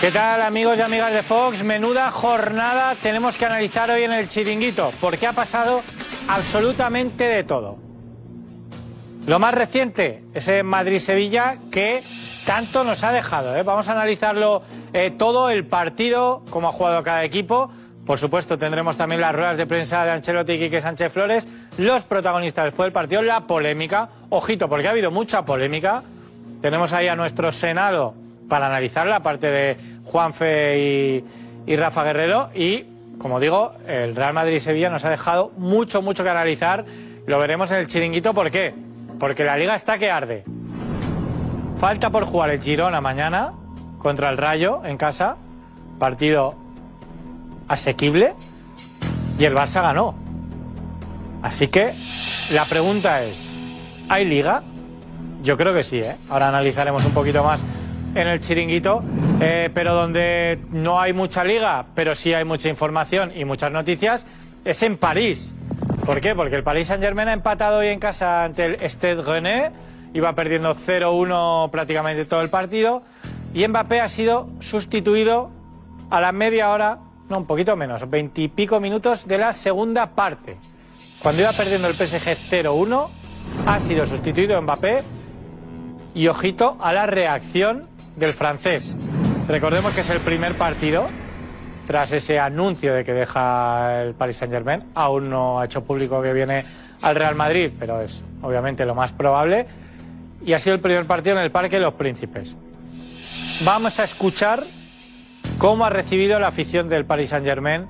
¿Qué tal amigos y amigas de Fox? Menuda jornada tenemos que analizar hoy en el chiringuito, porque ha pasado absolutamente de todo. Lo más reciente, ese Madrid-Sevilla que tanto nos ha dejado. ¿eh? Vamos a analizarlo eh, todo, el partido, cómo ha jugado cada equipo. Por supuesto, tendremos también las ruedas de prensa de Ancelotti y Quique Sánchez Flores, los protagonistas después del partido, la polémica. Ojito, porque ha habido mucha polémica. Tenemos ahí a nuestro Senado para analizarla, aparte de Juanfe y, y Rafa Guerrero. Y, como digo, el Real Madrid y Sevilla nos ha dejado mucho, mucho que analizar. Lo veremos en el chiringuito. ¿Por qué? Porque la liga está que arde. Falta por jugar el Girona mañana contra el Rayo en casa. Partido asequible. Y el Barça ganó. Así que la pregunta es, ¿hay liga? Yo creo que sí, ¿eh? Ahora analizaremos un poquito más en el chiringuito, eh, pero donde no hay mucha liga, pero sí hay mucha información y muchas noticias, es en París. ¿Por qué? Porque el Paris Saint-Germain ha empatado hoy en casa ante el Stade Rennais, iba perdiendo 0-1 prácticamente todo el partido, y Mbappé ha sido sustituido a la media hora, no, un poquito menos, veintipico minutos de la segunda parte. Cuando iba perdiendo el PSG 0-1, ha sido sustituido Mbappé y ojito a la reacción del francés. Recordemos que es el primer partido tras ese anuncio de que deja el Paris Saint-Germain. Aún no ha hecho público que viene al Real Madrid, pero es obviamente lo más probable. Y ha sido el primer partido en el Parque de los Príncipes. Vamos a escuchar cómo ha recibido la afición del Paris Saint-Germain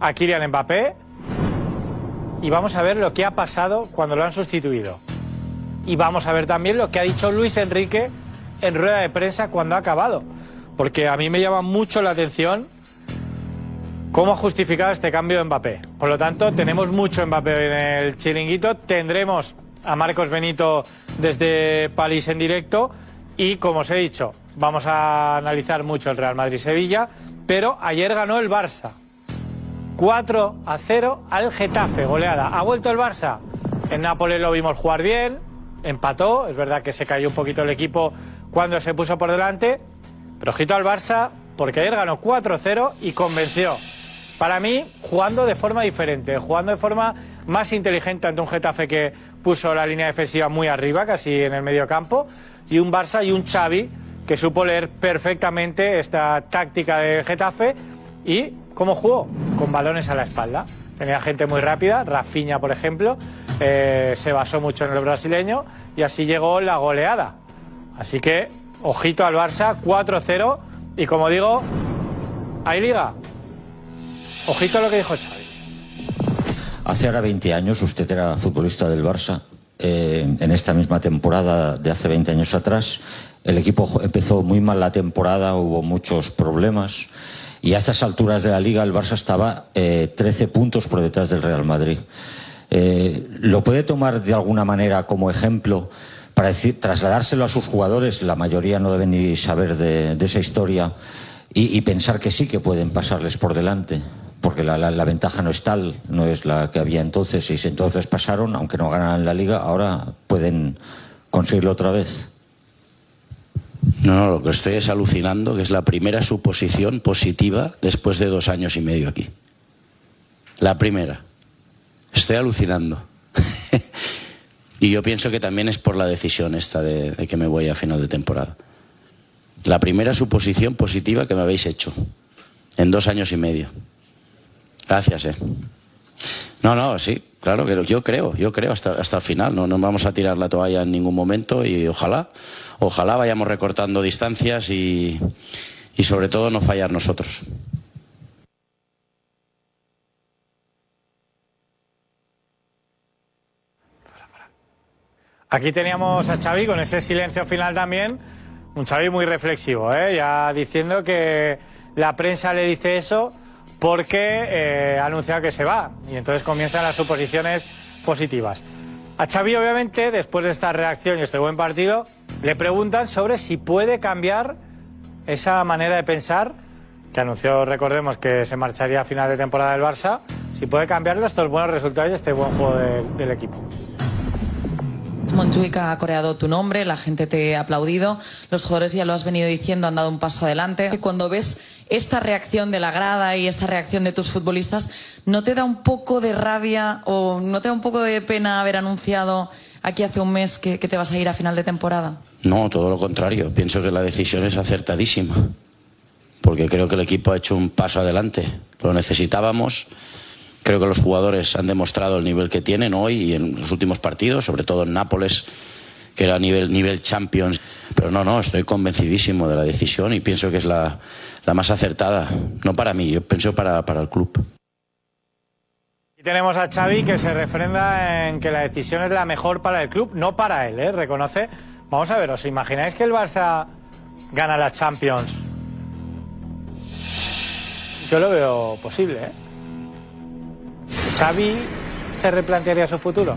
a Kylian Mbappé y vamos a ver lo que ha pasado cuando lo han sustituido. Y vamos a ver también lo que ha dicho Luis Enrique en rueda de prensa cuando ha acabado. Porque a mí me llama mucho la atención cómo ha justificado este cambio de Mbappé. Por lo tanto, tenemos mucho Mbappé en el chiringuito. Tendremos a Marcos Benito desde París en directo. Y como os he dicho, vamos a analizar mucho el Real Madrid-Sevilla. Pero ayer ganó el Barça. 4 a 0 al Getafe, goleada. ¿Ha vuelto el Barça? En Nápoles lo vimos jugar bien, empató. Es verdad que se cayó un poquito el equipo cuando se puso por delante. Pero al Barça, porque ayer ganó 4-0 y convenció. Para mí, jugando de forma diferente, jugando de forma más inteligente ante un Getafe que puso la línea defensiva muy arriba, casi en el medio campo, y un Barça y un Xavi que supo leer perfectamente esta táctica de Getafe y cómo jugó, con balones a la espalda. Tenía gente muy rápida, Rafinha, por ejemplo, eh, se basó mucho en el brasileño y así llegó la goleada. Así que, ojito al Barça, 4-0. Y como digo, ¿hay liga? Ojito a lo que dijo Xavi. Hace ahora 20 años usted era futbolista del Barça. Eh, en esta misma temporada de hace 20 años atrás, el equipo empezó muy mal la temporada, hubo muchos problemas. Y a estas alturas de la liga el Barça estaba eh, 13 puntos por detrás del Real Madrid. Eh, ¿Lo puede tomar de alguna manera como ejemplo para decir, trasladárselo a sus jugadores? La mayoría no deben ni saber de, esa historia y, pensar que sí que pueden pasarles por delante. Porque la, la, la, ventaja no es tal, no es la que había entonces. Y si entonces les pasaron, aunque no ganaran la liga, ahora pueden conseguirlo otra vez. No, no, lo que estoy es alucinando, que es la primera suposición positiva después de dos años y medio aquí. La primera. Estoy alucinando. y yo pienso que también es por la decisión esta de, que me voy a final de temporada. La primera suposición positiva que me habéis hecho en dos años y medio. Gracias, eh. No, no, sí, claro que yo creo, yo creo hasta, hasta el final. No, no vamos a tirar la toalla en ningún momento y ojalá, ojalá vayamos recortando distancias y, y sobre todo no fallar nosotros. Aquí teníamos a Xavi con ese silencio final también, Un Xavi muy reflexivo, ¿eh? ya diciendo que la prensa le dice eso porque eh, ha anunciado que se va y entonces comienzan las suposiciones positivas. A Xavi, obviamente, después de esta reacción y este buen partido, le preguntan sobre si puede cambiar esa manera de pensar que anunció, recordemos, que se marcharía a final de temporada del Barça, si puede cambiarlo estos buenos resultados y este buen juego de- del equipo. Montjuic ha coreado tu nombre, la gente te ha aplaudido, los jugadores ya lo has venido diciendo, han dado un paso adelante. Cuando ves esta reacción de la grada y esta reacción de tus futbolistas, ¿no te da un poco de rabia o no te da un poco de pena haber anunciado aquí hace un mes que, que te vas a ir a final de temporada? No, todo lo contrario. Pienso que la decisión es acertadísima. Porque creo que el equipo ha hecho un paso adelante. Lo necesitábamos. Creo que los jugadores han demostrado el nivel que tienen hoy y en los últimos partidos, sobre todo en Nápoles, que era nivel, nivel Champions. Pero no, no, estoy convencidísimo de la decisión y pienso que es la, más acertada. No para mí, yo pienso para, para el club. Y tenemos a Xavi que se refrenda en que la decisión es la mejor para el club, no para él, ¿eh? reconoce. Vamos a ver, ¿os imagináis que el Barça gana la Champions? Yo lo veo posible, ¿eh? ¿Xavi se replantearía su futuro?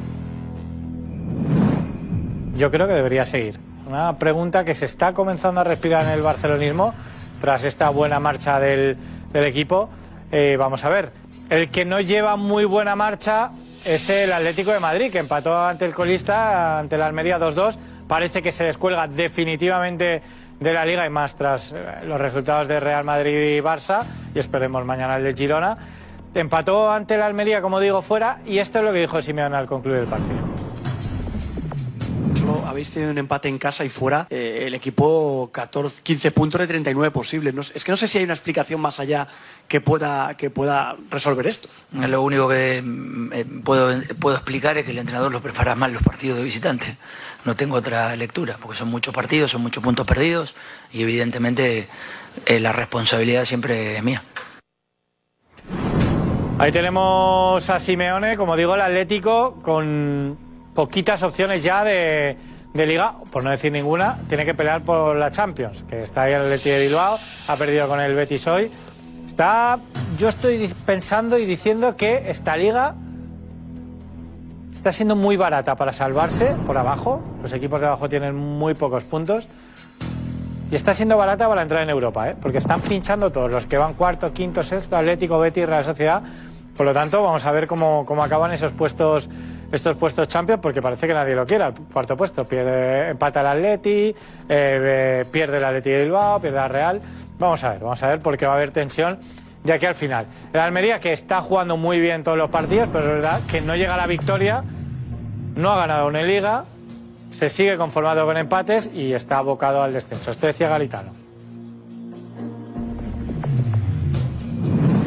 Yo creo que debería seguir. Una pregunta que se está comenzando a respirar en el barcelonismo tras esta buena marcha del, equipo. Eh, vamos a ver, el que no lleva muy buena marcha es el Atlético de Madrid, que empató ante el colista, ante la Almería 2-2. Parece que se descuelga definitivamente de la liga y más tras eh, los resultados de Real Madrid y Barça. Y esperemos mañana el de Girona. Empató ante la Almería, como digo, fuera. Y esto es lo que dijo Simeone al concluir el partido. Solo habéis tenido un empate en casa y fuera. eh, el equipo 14, 15 puntos de 39 posibles. No es que no sé si hay una explicación más allá que pueda, que pueda resolver esto. Lo único que mm, eh, puedo, puedo explicar es que el entrenador los prepara mal los partidos de visitante. No tengo otra lectura, porque son muchos partidos, son muchos puntos perdidos y evidentemente eh, la responsabilidad siempre es mía. Ahí tenemos a Simeone, como digo, el Atlético, con poquitas opciones ya de, de liga, por no decir ninguna, tiene que pelear por la Champions, que está ahí el Atleti de Bilbao, ha perdido con el Betis hoy. Está, yo estoy pensando y diciendo que esta liga está siendo muy barata para salvarse por abajo, los equipos de abajo tienen muy pocos puntos. Y está siendo barata para entrar en Europa, ¿eh? porque están pinchando todos, los que van cuarto, quinto, sexto, Atlético, Betis, Real Sociedad. Por lo tanto, vamos a ver cómo, cómo acaban esos puestos, estos puestos Champions, porque parece que nadie lo quiere. El cuarto puesto pierde, empata el Atleti, eh, eh, pierde el Atleti de Bilbao, pierde la Real. Vamos a ver, vamos a ver, porque va a haber tensión de aquí al final. El Almería, que está jugando muy bien todos los partidos, pero es verdad que no llega a la victoria, no ha ganado una liga, se sigue conformado con empates y está abocado al descenso. Esto decía Galitano.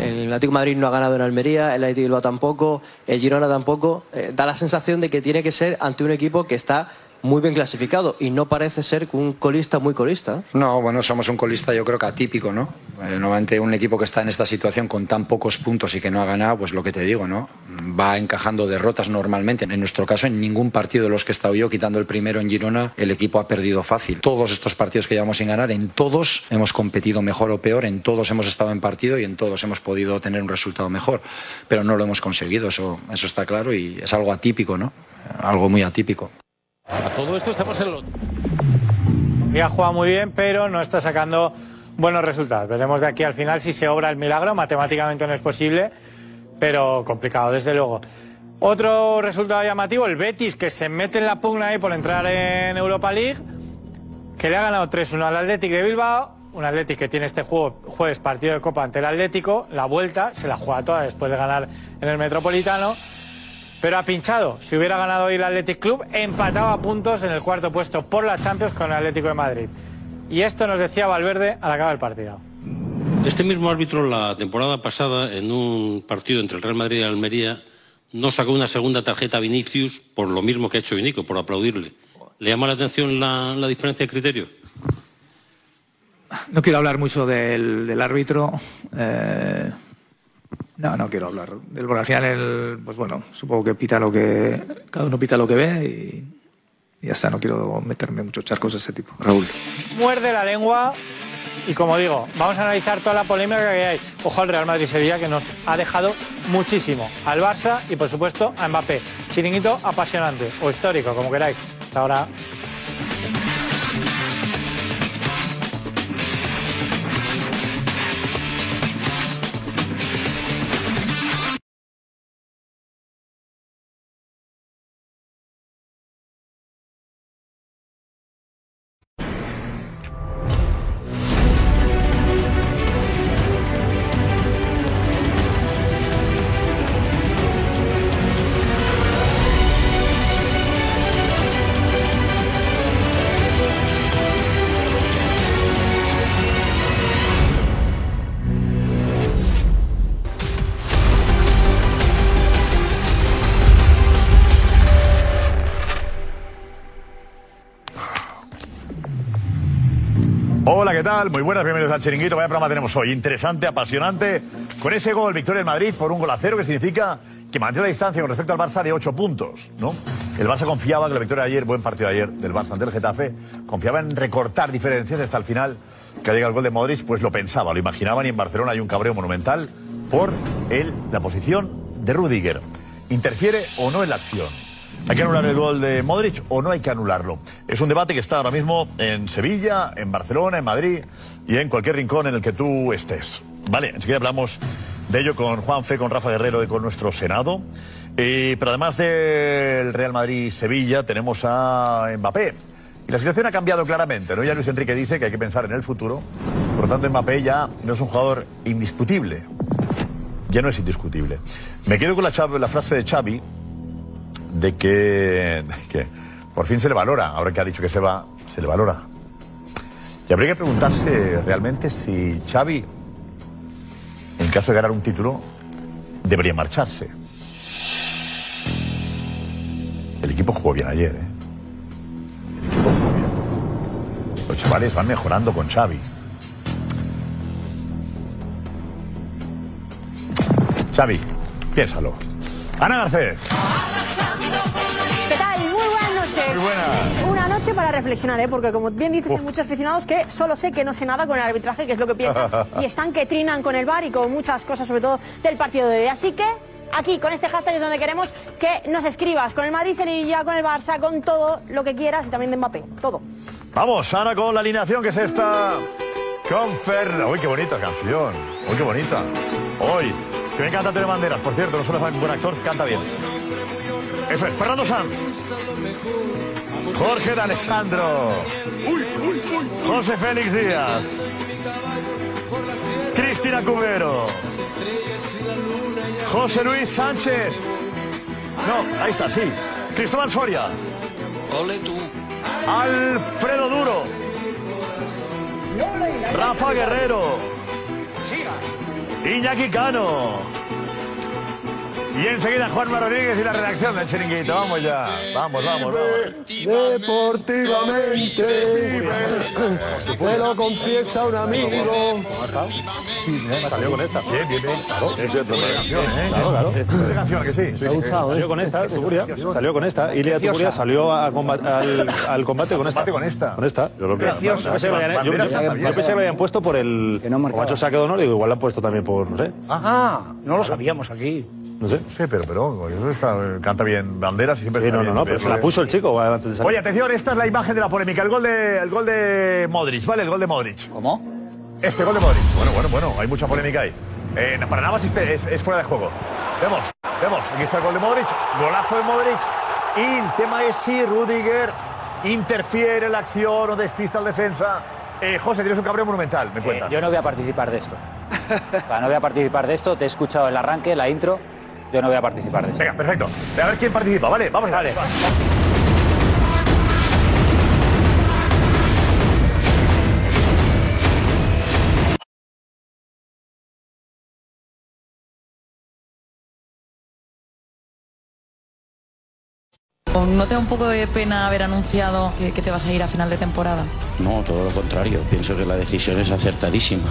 El Atlético Madrid no ha ganado en Almería, el Atlético de Bilbao tampoco, el Girona tampoco. Eh, da la sensación de que tiene que ser ante un equipo que está muy bien clasificado y no parece ser un colista muy colista. No, bueno, somos un colista yo creo que atípico, ¿no? Eh, Normalmente un equipo que está en esta situación con tan pocos puntos y que no ha ganado, pues lo que te digo, ¿no? Va encajando derrotas normalmente. En nuestro caso, en ningún partido de los que he estado yo, quitando el primero en Girona, el equipo ha perdido fácil. Todos estos partidos que llevamos sin ganar, en todos hemos competido mejor o peor, en todos hemos estado en partido y en todos hemos podido tener un resultado mejor. Pero no lo hemos conseguido, eso, eso está claro y es algo atípico, ¿no? Algo muy atípico. A todo esto estamos en lo... Ha jugado muy bien, pero no está sacando buenos resultados. Veremos de aquí al final si se obra el milagro. Matemáticamente no es posible, pero complicado, desde luego. Otro resultado llamativo, el Betis, que se mete en la pugna ahí por entrar en Europa League, que le ha ganado 3-1 al Athletic de Bilbao. Un Athletic que tiene este juego, jueves partido de Copa ante el Atlético. La vuelta se la juega toda después de ganar en el Metropolitano. Pero ha pinchado. Si hubiera ganado hoy el Athletic Club, empataba a puntos en el cuarto puesto por la Champions con el Atlético de Madrid. Y esto nos decía Valverde al acabar el partido. Este mismo árbitro la temporada pasada, en un partido entre el Real Madrid y el Almería, no sacó una segunda tarjeta a Vinicius por lo mismo que ha hecho Vinico, por aplaudirle. ¿Le llama la atención la, la diferencia de criterio? No quiero hablar mucho del, del árbitro. eh, no, no quiero hablar. Del, porque al final, el, pues bueno, supongo que pita lo que. Cada uno pita lo que ve y, Y ya está, no quiero meterme en muchos charcos de ese tipo. Raúl. Muerde la lengua y como digo, vamos a analizar toda la polémica que hay. Ojo al Real Madrid-Sevilla que nos ha dejado muchísimo. Al Barça y por supuesto a Mbappé. Chiringuito apasionante o histórico, como queráis. Hasta ahora. ¿Qué tal? Muy buenas, bienvenidos al Chiringuito. Vaya programa tenemos hoy. Interesante, apasionante. Con ese gol, victoria del Madrid por un gol a cero, que significa que mantiene la distancia con respecto al Barça de 8 puntos, ¿no? El Barça confiaba que la victoria de ayer, buen partido de ayer del Barça ante el Getafe, confiaba en recortar diferencias hasta el final. Que llega el gol de Modric, pues lo pensaba, lo imaginaban y en Barcelona hay un cabreo monumental por la posición de Rudiger. ¿Interfiere o no en la acción? ¿Hay que anular el gol de Modric o no hay que anularlo? Es un debate que está ahora mismo en Sevilla, en Barcelona, en Madrid y en cualquier rincón en el que tú estés. Vale, enseguida hablamos de ello con Juan Fe, con Rafa Guerrero y con nuestro Senado. Eh, pero además del Real Madrid-Sevilla tenemos a Mbappé. Y la situación ha cambiado claramente, ¿no? Ya Luis Enrique dice que hay que pensar en el futuro. Por lo tanto, Mbappé ya no es un jugador indiscutible. Ya no es indiscutible. Me quedo con la, la frase de Xavi de que, de que por fin se le valora. Ahora que ha dicho que se va, se le valora. Y habría que preguntarse realmente si Xavi, en caso de ganar un título, debería marcharse. El equipo jugó bien ayer, ¿eh? El equipo jugó bien. Los chavales van mejorando con Xavi. Xavi, piénsalo. Ana Garcés. ¿Qué tal? Muy buenas noches. Muy buenas. Una noche para reflexionar, ¿eh? porque como bien dices, hay muchos aficionados que solo sé que no sé nada con el arbitraje, que es lo que piensan, y están que trinan con el bar y con muchas cosas, sobre todo del partido de hoy. Así que aquí, con este hashtag es donde queremos que nos escribas con el Madrid, Sevilla, con el Barça, con todo lo que quieras y también de Mbappé, todo. Vamos, Ana, con la alineación que es esta. Con Fer... Uy, qué bonita canción. Uy, qué bonita. Hoy, que me encanta Antonio Banderas. Por cierto, no solo es un buen actor, canta bien. Eso es, Fernando Sanz. Jorge de Alessandro. José Félix Díaz. Cristina Cubero. José Luis Sánchez. No, ahí está, sí. Cristóbal Soria. Ole tú. Alfredo Duro. Rafa Guerrero. Iñaki Cano. Y enseguida Juanma Rodríguez y la redacción del chiringuito. Vamos ya. Vamos, vamos, vamos. Deportivamente, me lo confiesa un amigo. Salió con esta. Bien, bien, bien. Claro, Sí, sí, ¿eh? Claro, claro. Que sí. Me ha gustado, ¿eh? Salió con esta, Tuguria. Salió con esta. Ilia Tuguria salió al, combate con esta. con esta. Con esta. Yo, lo que- Preciosa. yo pensé que lo habían- que puesto por el. como ha hecho saque de honor, digo, igual lo han puesto también por. No sé. Ajá, no lo sabíamos aquí. No sé. No sé, pero, pero eso está- canta bien banderas y siempre Sí, está no, bien. no, no, pero se la puso el chico antes de salir. Oye, atención, esta es la imagen de la polémica. El gol de, el gol de Modric, ¿vale? El gol de Modric. ¿Cómo? Este gol de Modric. Bueno, bueno, bueno, hay mucha polémica ahí. Eh, para nada más este es, es fuera de juego. Vemos, vemos, aquí está el gol de Modric, golazo de Modric. Y el tema es si Rudiger interfiere en la acción o despista al defensa. Eh, José, tienes un cabreo monumental, me cuentas. Eh, yo no voy a participar de esto. No voy a participar de esto. Te he escuchado el arranque, la intro. Yo no voy a participar de esto. Venga, perfecto. A ver quién participa, ¿vale? Vamos a ver. ¿No te da un poco de pena haber anunciado que, que te vas a ir a final de temporada? No, todo lo contrario. Pienso que la decisión es acertadísima.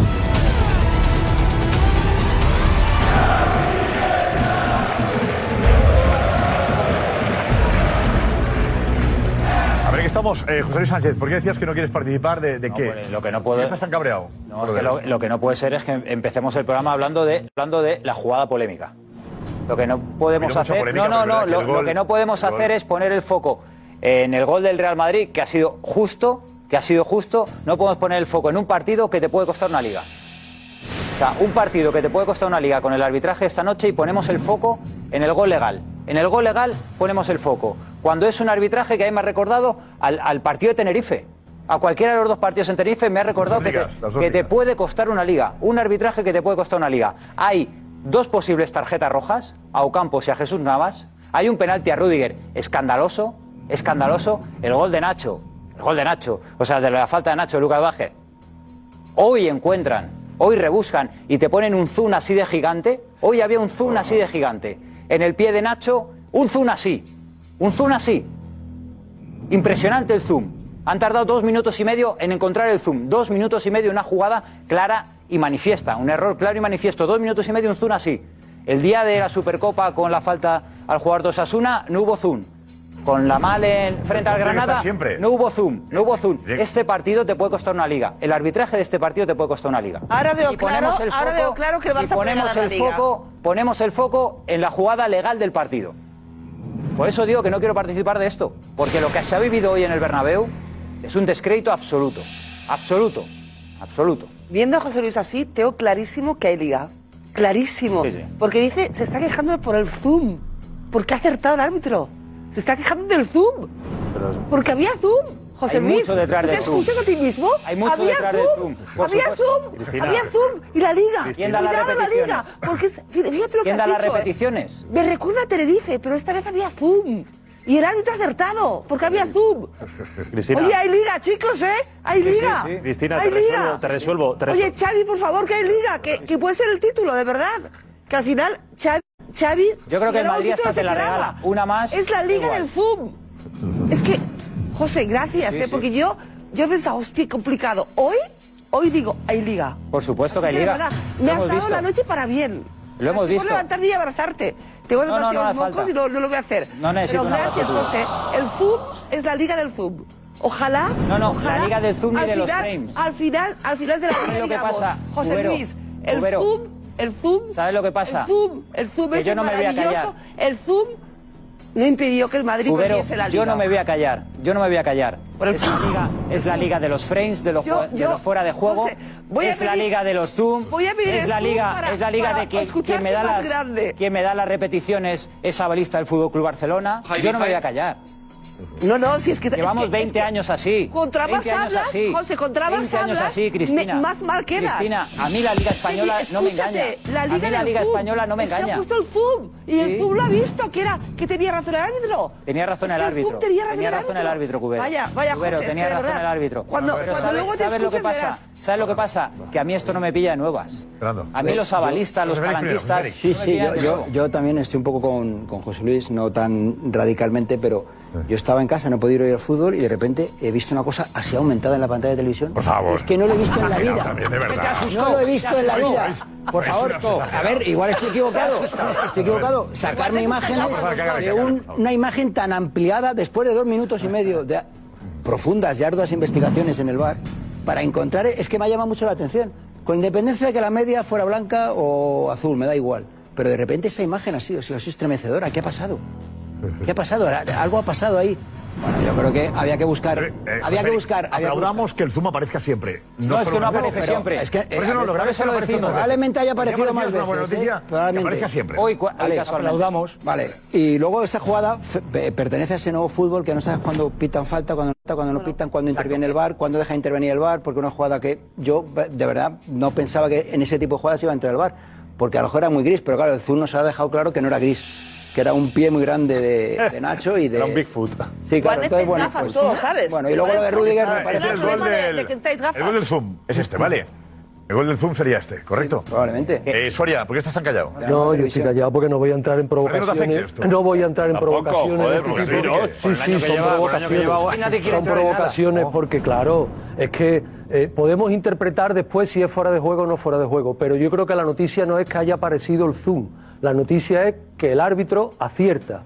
Vamos, eh, José Luis Sánchez, ¿por qué decías que no quieres participar de, de qué? pues, lo que no puedo- ¿Por qué estás tan cabreado? No, es que lo, lo que no puede ser es que empecemos el programa hablando de, hablando de la jugada polémica. Lo que no podemos hacer. polémica, No, no, no. Lo, que lo no podemos hacer es poner el foco en el gol del Real Madrid, que ha sido justo, que ha sido justo. No podemos poner el foco en un partido que te puede costar una liga. O sea, un partido que te puede costar una liga con el arbitraje esta noche y ponemos el foco en el gol legal. En el gol legal ponemos el foco. Cuando es un arbitraje que a mí me ha recordado al, al partido de Tenerife. A cualquiera de los dos partidos en Tenerife me ha recordado que, te, que puede costar una liga. Un arbitraje que te puede costar una liga. Hay dos posibles tarjetas rojas, a Ocampos y a Jesús Navas. Hay un penalti a Rudiger escandaloso, escandaloso. El gol de Nacho, el gol de Nacho, o sea, de la falta de Nacho, Lucas Vázquez hoy encuentran, hoy rebuscan y te ponen un zoom así de gigante. Hoy había un zoom así de gigante. En el pie de Nacho, un zoom así. Un zoom así. Impresionante el zoom. Han tardado dos minutos y medio en encontrar el zoom. Dos minutos y medio, una jugada clara y manifiesta. Un error claro y manifiesto. Dos minutos y medio, un zoom así. El día de la Supercopa con la falta al jugador de Osasuna, no hubo zoom. Con la mal en, frente al Granada, siempre. no hubo zoom, no hubo zoom. Este partido te puede costar una liga. El arbitraje de este partido te puede costar una liga. Ahora veo Y ponemos claro- el ahora foco- veo claro que el y ponemos ganar el liga. foco, ponemos el foco en la jugada legal del partido. Por eso digo que no quiero participar de esto, porque lo que se ha vivido hoy en el Bernabéu es un descrédito absoluto, absoluto, absoluto. Viendo a José Luis así, tengo clarísimo que hay liga. Clarísimo. Porque dice, se está quejando por el zoom. Porque ha acertado el árbitro. Se está quejando del zoom. Porque había zoom. José Hay Luis, mucho detrás ¿tú del te zoom. escuchas a ti mismo? Hay mucho había detrás zoom. zoom, por Había supuesto. zoom. Cristina. Había zoom. Y la liga. ¿Quién da las Cuidado la liga. repeticiones? Porque fíjate lo que ¿Quién da has las dicho, ¿eh? repeticiones? Me recuerda a Tenerife, pero esta vez había zoom. Y el árbitro acertado, porque había zoom. Cristina. Oye, hay liga, chicos, ¿eh? Hay Sí, sí, liga. sí. Cristina, hay te resuelvo, liga. te resuelvo, te Oye, resuelvo. Xavi, por favor, que hay liga, que, que puede ser el título, de verdad. Que al final, Xavi... Xavi Yo creo que el Madrid hasta te la regala. Una más, Es la liga igual. del zoom. Es que, José, gracias, Sí, ¿eh? sí. Porque yo, yo he pensado, hostia, qué complicado. Hoy, hoy digo, hay liga. Por supuesto que Así hay de liga. verdad, me has dado visto. la noche para bien. Lo hemos Estoy por visto. levantarme y abrazarte. Tengo No, no, demasiados no hace mocos falta. y no, no lo voy a hacer. No necesito Pero gracias. José. El Zoom es la liga del Zoom. Ojalá. No, no, ojalá, la liga del Zoom y de los final- frames. Al final, al final de la ¿Sabes liga, lo que pasa, José? Luis, el Cubero. Zoom, el Zoom. ¿Sabes lo que pasa? El Zoom, el Zoom Que es yo no me voy a maravilloso. El Zoom no impidió que el Madrid Cubero, perdiese la liga. yo no me voy a callar, yo no me voy a callar. Es la liga, es la liga de los frames, de los, Yo- de los fuera de juego. José, voy a es la liga de los zoom. voy a pedir es la liga, para- es la liga de que quien me da las grande. quien me da las repeticiones es balista del Fútbol Club Barcelona. yo no me voy a callar. No, no, si es que Llevamos es que- 20 años así. Contra más 20 años hablas, así. José, contra más 20 años hablas, así, Cristina. me- más mal quedas. Cristina, a mí la Liga Española Sí, no me engaña. La a Liga mí la del Liga. Española no me es que engaña. ha puesto el Zoom y el Sí. Zoom lo ha visto, que era que tenía razón el árbitro. Tenía razón Es el que árbitro. Tenía razón el razón el árbitro, Cubero. Vaya, vaya, Cubero, José, es tenía que razón verdad, el árbitro. Cuando, Pero cuando ¿sabes, luego te sabes lo que pasa? verás. ¿Sabes lo que pasa? Que a mí esto no me pilla de nuevas. A mí los avalistas, los palanquistas. Sí, sí, yo, también estoy un poco con, con José Luis, no tan radicalmente, pero yo estaba en casa, no podía ir al fútbol y de repente he visto una cosa así aumentada en la pantalla de televisión. Por favor. Es que no lo he visto en la vida. también, de verdad. No lo he visto en la vida. Por favor, a ver, igual estoy equivocado. Estoy equivocado. Sacarme imágenes de un- una imagen tan ampliada después de dos minutos y medio de profundas y arduas investigaciones en el bar para encontrar, es que me ha llamado mucho la atención. Con independencia de que la media fuera blanca o azul, me da igual. Pero de repente esa imagen ha sido, ha sido estremecedora. ¿Qué ha pasado? ¿Qué ha pasado? Algo ha pasado ahí. Bueno, yo creo que había que buscar. Eh, había que buscar. había que Aplaudamos que el Zoom aparezca siempre. No, es solo que no una- aparece pero- siempre. Es que, Por eso eh, no lo por grave eso lo no aparece decimos. Probablemente haya aparecido más es una buena veces, noticia ¿eh? que aparezca siempre. Hoy, Vale, aplaudamos. Vale. Y luego esa jugada pertenece a ese nuevo fútbol que no sabes cuándo pitan falta, cuándo no cuándo no pitan, cuándo interviene el VAR, cuándo deja intervenir el VAR, porque una jugada que yo de verdad no pensaba que en ese tipo de jugadas iba a entrar el VAR, porque a lo mejor era muy gris, pero claro, el Zoom nos ha dejado claro que no era gris, que era un pie muy grande de, de Nacho y de... Era un Bigfoot. Sí, claro, entonces bueno. gafas pues- todos, ¿sabes? Bueno, y luego lo de Rudiger me parece... es el gol de- del, de necesitáis gafas. el gol del Zoom. Es este, ¿vale? El gol del Zoom sería este, ¿correcto? Probablemente. Eh, Soria, ¿por qué estás tan callado? No, yo estoy callado porque no voy a entrar en no provocaciones. No voy a entrar en Tampoco, provocaciones. joder, de este tipo. sí, Sí, sí, son lleva- lleva- provocaciones. Son nada. provocaciones porque, claro, es que eh, podemos interpretar después si es fuera de juego o no fuera de juego. Pero yo creo que la noticia no es que haya aparecido el Zoom. La noticia es que el árbitro acierta.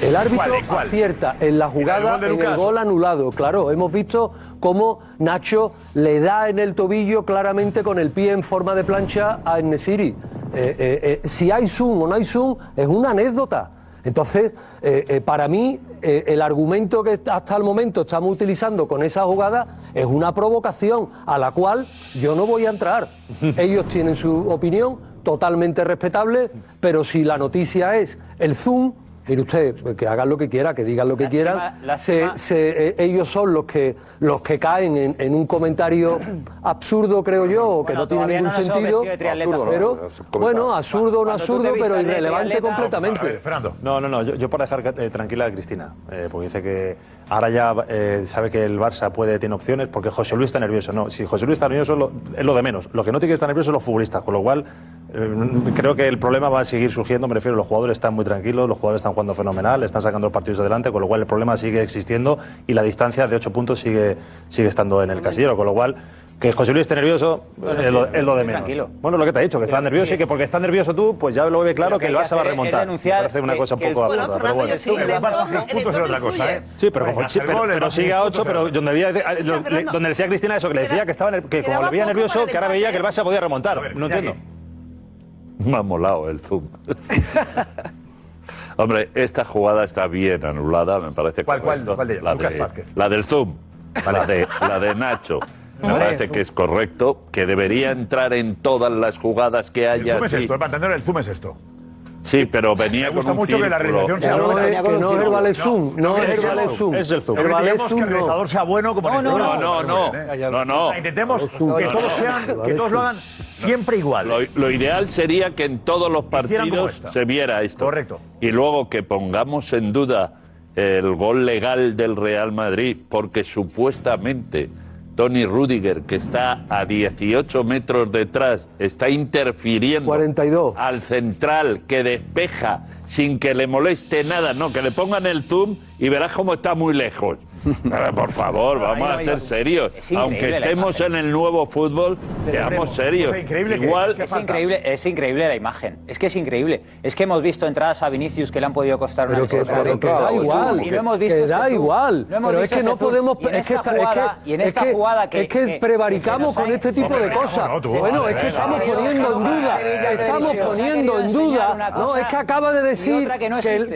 El árbitro ¿Cuál, cuál? acierta en la ¿En el jugada, en el Lucas? gol anulado. Claro, hemos visto cómo Nacho le da en el tobillo claramente con el pie en forma de plancha a Nesiri. Eh, eh, eh, si hay zoom o no hay zoom, es una anécdota. Entonces, eh, eh, para mí, eh, el argumento que hasta el momento estamos utilizando con esa jugada es una provocación a la cual yo no voy a entrar. Ellos tienen su opinión, totalmente respetable, pero si la noticia es el zoom, mire usted, pues que hagan lo que quiera, que digan lo que quieran, se- se- eh, ellos son los que, los que caen en, en un comentario absurdo, creo yo, o que no tiene ningún no sentido, triatletas. pero, Absurdo, ¿no? bueno, absurdo o no absurdo, pero irrelevante completamente. Fernando. No, no, no, yo, yo para dejar eh, tranquila a Cristina, eh, porque dice que ahora ya eh, sabe que el Barça puede tiene opciones, porque José Luis está nervioso. No, si José Luis está nervioso lo- es lo de menos. Lo que no tiene que estar nervioso son los futbolistas, con lo cual eh, creo que el problema va a seguir surgiendo. Me refiero, los jugadores están muy tranquilos, los jugadores están jugando fenomenal, están sacando los partidos adelante, con lo cual el problema sigue existiendo y la distancia de 8 puntos sigue, sigue estando en el casillero, con lo cual. Que José Luis esté nervioso es, lo, es lo de menos. tranquilo. Bueno, lo que te he dicho, que estás nervioso y que porque estás nervioso tú, pues ya lo ve claro que que el Barça va a remontar. denunciar Me parece una que- cosa un que poco Bueno, absurda, pero bueno. sí, el Barça puntos es otra cosa, ¿eh? Sí, pero, como- sí, el pero, pero sigue a puntos, 8, pero donde, había, donde decía Cristina eso, que le decía que, estaba que como le veía nervioso, que ahora veía que el Barça podía remontar. No entiendo. Me ha molado el zoom. Hombre, esta jugada está bien anulada, me parece ¿Cuál, cuál, cuál de la, Lucas de, Vázquez. la del zoom, la, de, la de Nacho. Me parece que es correcto, que debería entrar en todas las jugadas que El haya. zoom es esto, para entender el zoom es esto. Sí, pero venía Me gusta con un mucho que la círculo. realización sea no buena. que no es el vale zoom, no es. Es el zoom. Pero queremos que el no. realizador sea bueno como en este no, no, no. bien, ¿eh? No, no. Intentemos que no, todos no, sean, no, que no, todos no. lo hagan siempre igual. Lo, lo ideal sería que en todos los partidos se viera esto. Correcto. Y luego que pongamos en duda el gol legal del Real Madrid, porque supuestamente Tony Rudiger, que está a 18 metros detrás, está interfiriendo 42. al central que despeja sin que le moleste nada. No, que le pongan el zoom y verás cómo está muy lejos. Por favor, vamos a ser serios. Es Aunque estemos en el nuevo fútbol, seamos serios. Igual, Es increíble, es increíble la imagen. Es que es increíble. Es que hemos visto entradas a Vinicius que le han podido costar una que, lesión. pero que da igual, Y no hemos visto que da igual. Pero es que no podemos. Es que esta esta- es jugada, que- y en es esta que- jugada que- es que, que- prevaricamos con este tipo de cosas. bueno, es que estamos poniendo en duda. Estamos poniendo en duda. No, es que acaba de decir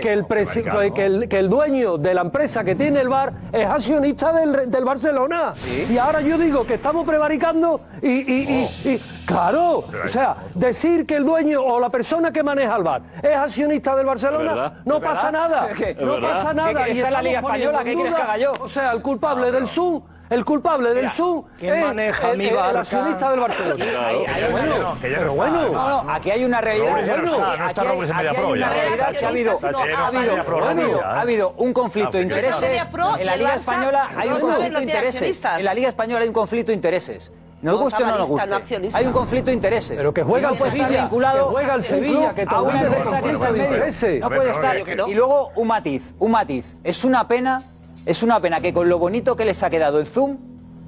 que el dueño de la empresa que tiene el bar es accionista del, del Barcelona. Y ahora yo digo que estamos prevaricando y. y- y- y- claro, o sea, decir que el dueño o la persona que maneja el bar es accionista del Barcelona, no ¿Es pasa nada. ¿Es que- No pasa ¿Que- nada. y está la Liga Española? ¿Qué quieres que haga yo? O sea, el culpable del Zoom. El culpable del Zoom ¿quién es maneja el, mi el- el accionista del Barcelona. Ahí- Bueno, que ya no pero está. bueno. No, no, aquí hay una realidad. Ya no está, no está Media hay Pro una ya. realidad que ha habido, ha lleno, habido, un conflicto de Ah, intereses. En la Liga Española hay un conflicto de intereses. En la Liga Española hay un conflicto de intereses. Nos No, guste o no nos guste. Hay un conflicto de intereses. Pero que juega el puede estar Sevilla, vinculado que juega el Sevilla, que a una empresa es que está en conflicto de medio. intereses. No puede estar. que. Y luego un matiz, un matiz. Es una pena, es una pena que con lo bonito que les ha quedado el zoom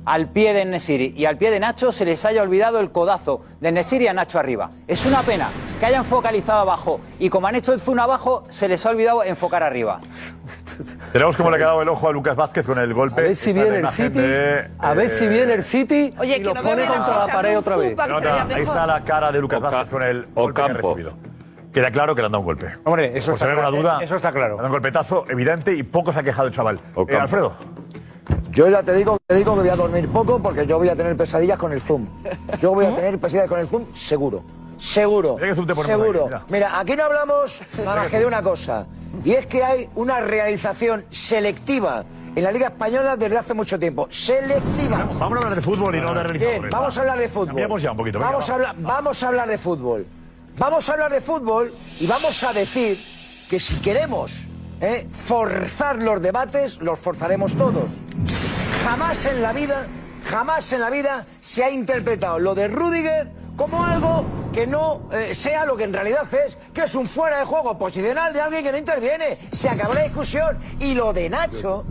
al pie de Nesiri y al pie de Nacho se les haya olvidado el codazo de Nesiri a Nacho arriba. Es una pena que hayan focalizado abajo y como han hecho el zoom abajo se les ha olvidado enfocar arriba. Tenemos como le ha quedado el ojo a Lucas Vázquez con el golpe. A ver si viene el City. de, A ver si eh, viene el City Oye, y que lo no pone contra la pared otra vez. ahí está la cara de Lucas Oca- Vázquez con el golpe que ha recibido. Queda claro que le han dado un golpe. Hombre, eso Por está hay alguna claro, duda, eso está claro. Le han dado un golpetazo evidente y poco se ha quejado el chaval. Ocampo. Eh, Alfredo. Yo ya te digo, te digo que voy a dormir poco porque yo voy a tener pesadillas con el Zoom. Yo voy a tener pesadillas con el Zoom seguro. Seguro. Mira zoom te Seguro. aquí, mira. mira. aquí no hablamos nada más que de una cosa. Y es que hay una realización selectiva en la Liga Española desde hace mucho tiempo. Selectiva. Vamos a hablar de fútbol y no de realizadores. Bien, vamos a hablar de fútbol. Cambiamos ya un poquito. venga, Vamos a, hablar, vamos a hablar de fútbol. Vamos a hablar de fútbol y vamos a decir que si queremos eh, forzar los debates, los forzaremos todos. Jamás en la vida, jamás en la vida se ha interpretado lo de Rudiger como algo que no eh, sea lo que en realidad es, que es un fuera de juego posicional de alguien que no interviene. Se acabó la discusión. Y lo de Nacho,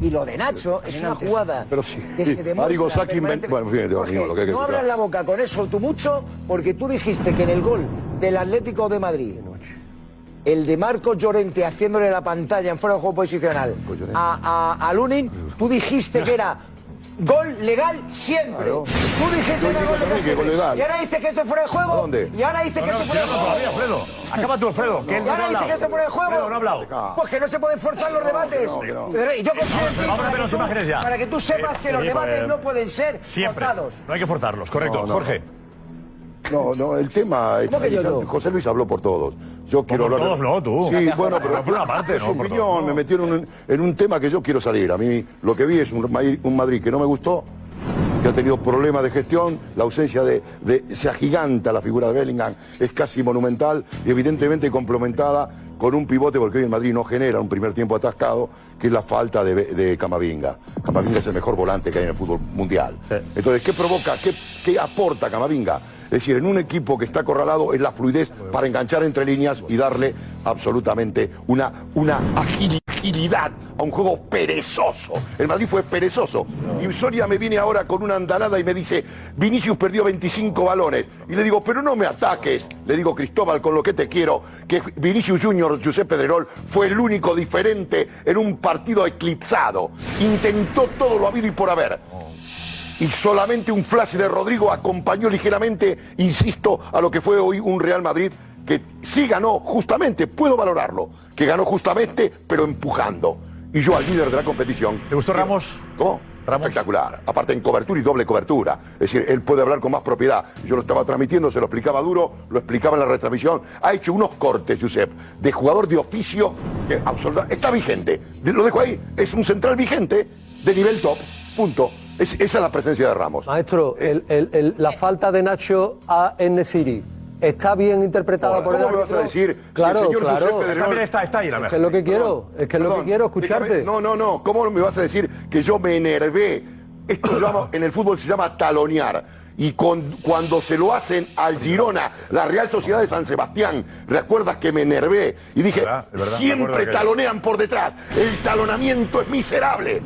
Y lo de Nacho es una jugada Pero sí. que se demuestra bueno, Jorge, mío, lo que hay que no abras la boca con eso tú mucho, porque tú dijiste que en el gol del Atlético de Madrid, el de Marcos Llorente haciéndole la pantalla en fuera de juego posicional a, a, a Lunin, tú dijiste que era gol legal siempre. Tú dijiste que digo gol legal que siempre. Y ahora dices que esto es fuera de juego. ¿Dónde? Y ahora dices No, que no, esto es fuera de no, juego. todavía, Alfredo. Acaba tú, Alfredo, que él Y no ha ahora dices hablado. que esto es fuera de juego. Alfredo, no ha hablado. Pues que no se pueden forzar los debates. Y yo confío en ti Vamos a para ver que las tú- imágenes ya. Para que tú sepas que los debates no pueden ser forzados. No hay que forzarlos, correcto. No, no, Jorge. No, no, el tema es ¿Cómo que yo? José Luis habló por todos. Yo quiero por hablar. de- todos no, tú. Sí, bueno, pero Por una parte, no, su por opinión, todos, no. me metieron en, un- en un tema que yo quiero salir. A mí lo que vi es un Madrid, un Madrid que no me gustó, que ha tenido problemas de gestión, la ausencia de, de se agiganta la figura de Bellingham, es casi monumental y evidentemente complementada con un pivote, porque hoy el Madrid no genera un primer tiempo atascado, que es la falta de, de Camavinga. Camavinga es el mejor volante que hay en el fútbol mundial. Entonces, ¿qué provoca? ¿Qué, qué aporta Camavinga? Es decir, en un equipo que está acorralado es la fluidez para enganchar entre líneas y darle absolutamente una, una agili- agilidad a un juego perezoso. El Madrid fue perezoso. Y Soria me viene ahora con una andanada y me dice, Vinicius perdió 25 balones. Y le digo, pero no me ataques. Le digo, Cristóbal, con lo que te quiero, que Vinicius Junior, Giuseppe Pedrerol, fue el único diferente en un partido eclipsado. Intentó todo lo habido y por haber y solamente un flash de Rodrigo acompañó ligeramente, insisto, a lo que fue hoy un Real Madrid que sí ganó justamente, puedo valorarlo, que ganó justamente, pero empujando. Y yo al líder de la competición. ¿Te gustó Ramos? ¿Cómo? Espectacular. Aparte en cobertura y doble cobertura. Es decir, él puede hablar con más propiedad. Yo lo estaba transmitiendo, se lo explicaba duro, lo explicaba en la retransmisión. Ha hecho unos cortes, Josep, de jugador de oficio que absoluta- está vigente. Lo dejo ahí. Es un central vigente de nivel top. Punto. Es- esa es la presencia de Ramos. Maestro, el- el- el- la falta de Nacho a Enesiri está bien interpretada por el ¿Cómo me vas a decir si el Claro, señor claro. Giuseppe Pedrerol- También está, está ahí la Es que es lo que quiero, es que es lo que Perdón, quiero, escucharte. déjame- No, no, no. ¿Cómo me vas a decir que yo me enervé? Esto se llama- en el fútbol se llama talonear. Y con- cuando se lo hacen al Girona, la Real Sociedad de San Sebastián, recuerdas que me enervé y dije, verdad, es verdad, me acuerdo siempre aquello. talonean por detrás. El talonamiento es miserable.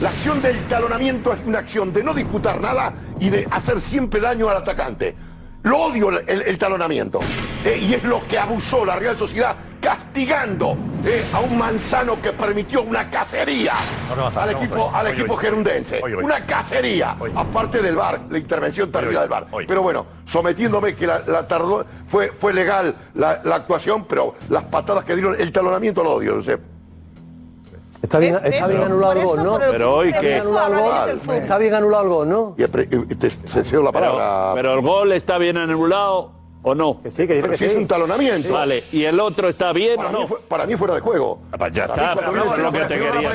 La acción del talonamiento es una acción de no disputar nada y de hacer siempre daño al atacante. Lo odio el, el- el talonamiento. Eh, y es lo que abusó la Real Sociedad castigando eh, a un manzano que permitió una cacería al equipo, al equipo gerundense. Una cacería, aparte del VAR, la intervención tardía del VAR. Pero bueno, sometiéndome que la, la tardó, fue, fue legal la, la actuación, pero las patadas que dieron, el talonamiento lo odio, Josep. Está bien, ¿Ves? está bien anulado gol, ¿no? Pero hoy Está que- bien anulado el gol. Eso, análisis del Está bien anulado el gol, ¿no? Y te cedo la palabra. Pero el gol está bien anulado o no. sí, que dice Pero que si sí. es un talonamiento. Vale, ¿y el otro está bien Para o mí no? fue- para mí fuera de juego. Pues ya mí está, pero eso es lo que te quería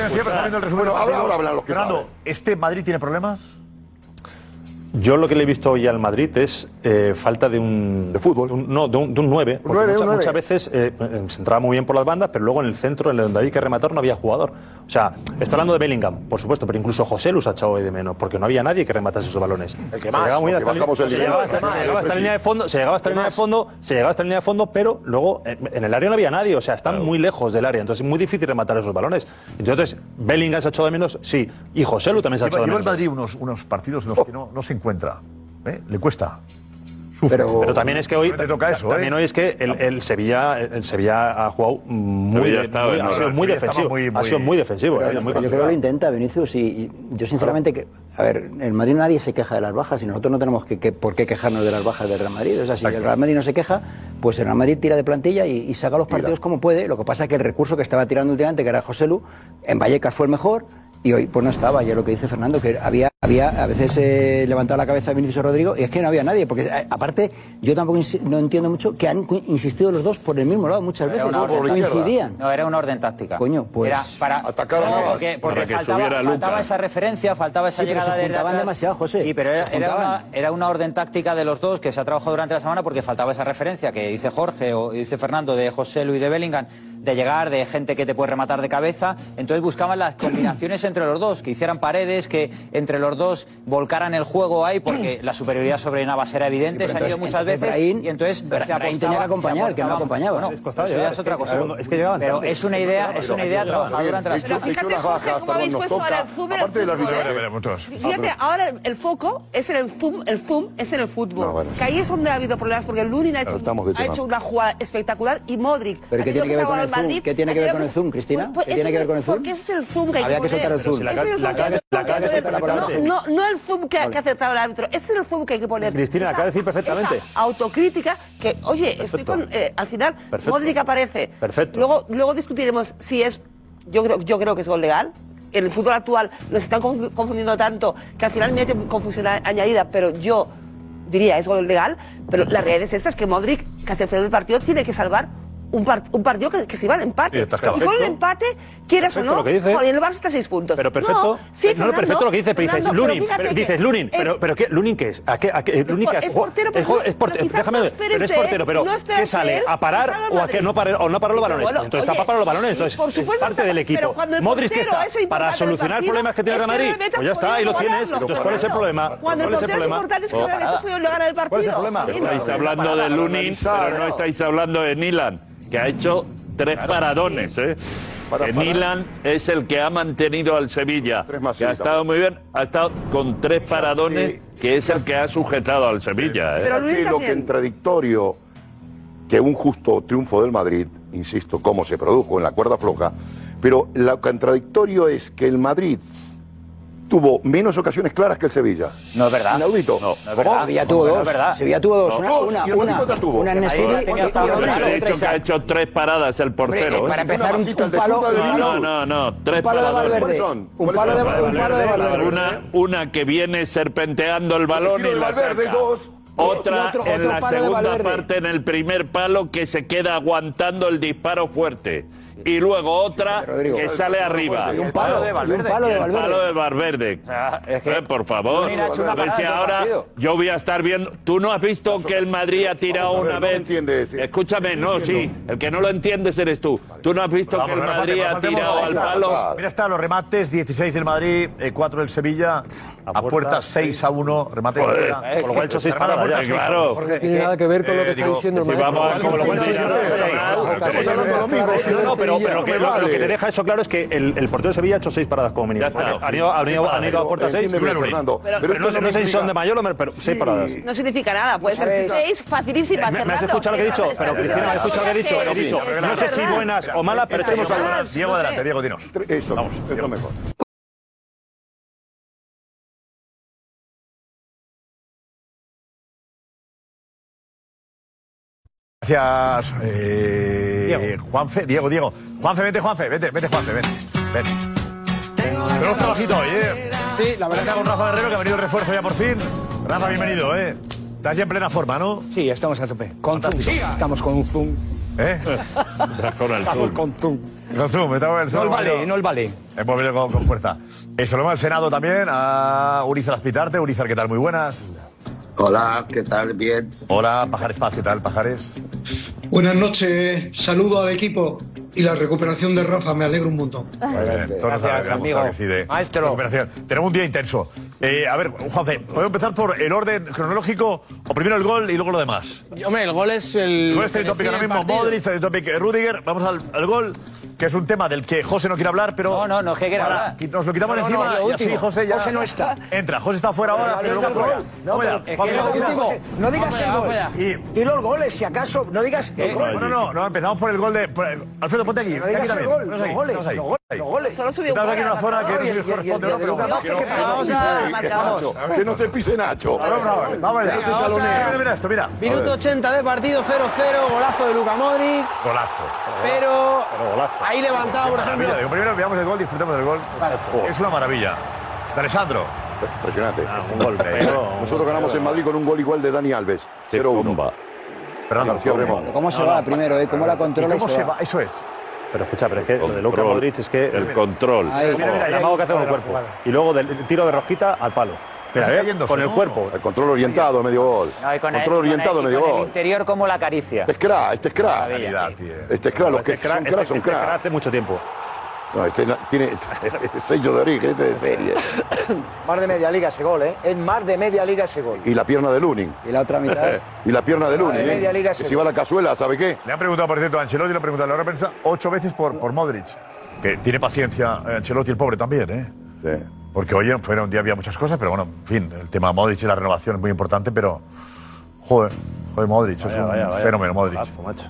ahora- hablan los que Fernando. ¿este Madrid tiene problemas? Yo lo que le he visto hoy al Madrid es eh, falta de un. ¿De fútbol? no, de un, de un 9. Porque muchas, muchas veces eh, se entraba muy bien por las bandas, pero luego en el centro, en donde había que rematar, no había jugador. O sea, está hablando de Bellingham, por supuesto, pero incluso José los ha echado hoy de menos, porque no había nadie que rematase esos balones. El que Se más, llegaba muy hasta- el se se llegaba la línea de fondo, se llegaba hasta la línea de fondo, se llegaba hasta la línea de fondo, pero luego eh, en el área no había nadie, o sea, están muy lejos del área, entonces es muy difícil rematar esos balones. Entonces, Bellingham se ha echado de menos, sí, y José Lu también se ha echado de lleva el menos. Madrid unos, unos partidos en los que no, no se encuentra. ¿eh? Le cuesta. Sufre. Pero, también es que hoy te toca eso, también ¿eh? hoy es que el, el Sevilla el Sevilla ha jugado muy, ha sido defensivo, muy- ha sido muy defensivo, Pero eh, muy yo creo que lo intenta Vinicius y, y yo sinceramente que a ver en el Madrid nadie se queja de las bajas y nosotros no tenemos que, que- por qué quejarnos de las bajas del Real Madrid o sea si el Real Madrid no se queja pues el Real Madrid tira de plantilla y, y saca los partidos como puede lo que pasa es que el recurso que estaba tirando últimamente que era José Lu en Vallecas fue el mejor y hoy pues no estaba y es lo que dice Fernando que había había a veces eh, levantado la cabeza Vinicius Rodrigo y es que no había nadie porque eh, aparte yo tampoco no entiendo mucho que han insistido los dos por el mismo lado muchas veces táctica. coincidían No, era una orden táctica. Coño, pues- Era para Atacar a no, porque, porque Para que faltaba, subiera faltaba esa referencia, faltaba esa Sí, pero llegada se atrás. demasiado, José. Sí, pero era, Se era una, era una orden táctica de los dos que se ha trabajado durante la semana porque faltaba esa referencia que dice Jorge o dice Fernando de José Luis de Bellingham de llegar, de gente que te puede rematar de cabeza. Entonces buscaban las combinaciones entre los dos, que hicieran paredes, que entre los dos volcaran el juego ahí, porque la superioridad sobre Navas era evidente, sí, se han ido muchas veces. Y entonces Brahim, se apostaba, tenía que acompañar, que no acompañaba. No, eso ya es otra cosa. Es que pero es una idea, es una idea trabajadora entre las Aparte de los ¿eh? Fíjate, ahora el foco es en el zoom, el zoom es en el fútbol. No, bueno, que ahí es donde ha habido problemas, porque Lunin ha hecho, ha hecho una jugada espectacular y Modric. Pero que tiene que ver con el pues, pues, ¿Qué tiene que ver con el Zoom, Cristina? ¿Qué tiene que ver con el Zoom? ¿Por qué es el Zoom que Había que soltar el Zoom. No, no el Zoom que, que ha aceptado el árbitro, ese es el Zoom que hay que poner. Cristina, acaba de decir perfectamente. Autocrítica, que, oye, estoy con. Eh, al final, Modric aparece. Perfecto. Luego, luego discutiremos si es. Yo creo, yo creo que es gol legal, en el fútbol actual nos están confundiendo tanto que al final mete confusión añadida, pero yo diría es gol legal, pero la realidad es esta, es que Modric, que hace el del partido, tiene que salvar un, un partido que, que se iba al empate. Sí, y con el empate, quieras o no, lo que dice. Joder, está seis puntos. Pero perfecto. No, sí, no, Fernando, no, perfecto lo que dice, pero dices Lunin. Pero dices Lunin, pero, pero ¿qué, ¿Lunin qué es? Qué, a qué, es, portero, es, déjame ver. Pero es portero, pero ¿qué sale? ¿A parar o a que no parar, o no parar los balones? entonces está para parar los balones, entonces es parte del equipo. Modric que está para solucionar problemas que tiene el Madrid, pues ya está, ahí lo tienes. Entonces, ¿cuál es el problema? Cuando el portero es importante es que realmente fue ganar el partido. ¿Cuál es el problema? Estáis hablando de Lunin, pero no estáis hablando de Nilan que ha hecho tres paradones. Sí. ¿eh? Que. Milan es el que ha mantenido al Sevilla, que ha estado muy bien, ha estado con tres paradones, que es el que ha sujetado al Sevilla. ¿eh? Pero Luis lo contradictorio que un justo triunfo del Madrid, insisto, como se produjo en la cuerda floja, pero lo contradictorio es que el Madrid tuvo menos ocasiones claras que el Sevilla. No es verdad. Inaudito. No, no es verdad. Sevilla tuvo dos. Sevilla tuvo dos. Una, una, una, una, una tuvo. Una De hecho, que ha hecho tres paradas el portero. Eh, ¿eh? para empezar, un, palo... No, no, no. Tres paradas. Un palo de Valverde. Una que viene serpenteando el balón y la saca. dos otra otro, en otro la segunda parte en el primer palo que se queda aguantando el disparo fuerte y luego otra que sale arriba. Y un palo de Valverde. Un palo de Valverde. palo de Valverde. Es que- Eh, por favor. A ver si ahora yo voy a estar viendo. ¿Tú no has visto que el Madrid ha tirado ver, una no vez? Escúchame, no, sí. El que no lo entiendes eres tú. ¿Tú no has visto que el Madrid ha tirado al palo? Mira, está, los remates, 16 del Madrid, eh, 4 del Sevilla a puerta 6 a 1, remate de. Con lo cual, hecho 6 para claro. No tiene nada que ver con lo que está diciendo Si vamos, con lo cual, Estamos hablando de lo mismo. No, no, pero lo que te deja eso claro es que el portero de Sevilla ha hecho 6 paradas como mínimo. Han ido a puerta 6 Pero no sé si son de mayor o menor, pero 6 paradas. No significa nada, puede ser 6 facilísimas. ¿Me has escuchado lo que he dicho? Pero Cristina, ¿me has escuchado lo que he dicho? He dicho, no sé si buenas o malas, pero tenemos algunas. Diego, adelante, Diego, dinos. Vamos, es lo mejor. Gracias, eh, Diego. Juanfe, Diego, Diego. Juanfe, vete, Juanfe, vete, vete, Juanfe, vete. vete. Pero un trabajito hoy, ¿eh? Sí, la verdad. Con Rafa Herrero, que ha venido el refuerzo ya por fin. Rafa, bienvenido, ¿eh? Estás ya en plena forma, ¿no? Sí, estamos a tope. Con Fantástico. zoom. Estamos con un zoom. ¿Eh? con el zoom. Estamos con zoom. Con zoom, estamos en el zoom. No el vale, no el vale. Hemos venido con, con fuerza. Eh, Saludamos al Senado también, a Urizar Aspitarte. Urizar, ¿qué tal? Muy buenas. Hola, ¿qué tal? Bien. Hola, Pajares Paz, ¿qué tal, Pajares? Buenas noches, saludo al equipo y la recuperación de Rafa, me alegro un montón. Bien, todos Gracias, amigo. Que sí de Maestro. Recuperación. Tenemos un día intenso. Eh, a ver, Juanfe, podemos empezar por el orden cronológico, o primero el gol y luego lo demás. Hombre, el gol es el... El gol es el topic ahora mismo, Modric, el topic Rudiger, vamos al, al gol que es un tema del que José no quiere hablar, pero. No, no, no quiere hablar. Nos lo quitamos no, encima no, y así José ya. José no está. Entra, José está fuera ahora, pero luego fuera. No, no digas el gol. Y los goles, si acaso, no digas el eh, gol. No, no, no, empezamos por el gol de. Alfredo, ponte aquí. No digas el gol, los goles. Los goles. Solo subió Estamos aquí en una zona que no se corresponde, ¿no? Pero. Que no te pise Nacho. Vamos allá. Mira esto, mira. Minuto 80 de partido, 0-0, golazo de Luca Modric. Golazo. Pero. Pero golazo. Ahí levantado, por ejemplo. Primero veamos el gol, disfrutemos del gol. Vale. Oh. Es una maravilla. De Alessandro. Impresionante. Ah, un gol, Nosotros ganamos en Madrid con un gol igual de Dani Alves. 0-1. Fernando, ¿cómo, ¿cómo se va no, primero? Eh? ¿Cómo la controla? ¿Cómo se va? va? Eso es. Pero escucha, pero es que lo de Luka Modric es que. El control. Mira, mira, El amago que hace con el cuerpo. Y luego del tiro de rosquita al palo. Está eh, cayéndose, con el ¿no? cuerpo. El control orientado, medio gol. No, y con el- control con el- orientado, medio con el gol. interior como la acaricia. Este es crack, este es crack. Maravilla. Este es crack, los que Este crack- son crack este- son este hace mucho tiempo. No, este tiene sello de origen, este de serie. Más de media liga ese gol, ¿eh? Es más de media liga ese gol. Y la pierna de Lunin. Y la otra mitad. y la pierna de Lunin. de media ¿eh? liga Que ese si va a la cazuela, ¿sabe qué? Le han preguntado, por cierto, a Ancelotti, le han preguntado a la hora prensa ocho veces por, por Modric. Que tiene paciencia eh, Ancelotti, el pobre también, ¿eh? Sí. Porque hoy fuera un día había muchas cosas, pero bueno, en fin, el tema Modric y la renovación es muy importante, pero. Joder, joder, Modric, es un vaya, vaya. fenómeno, Modric. Macho.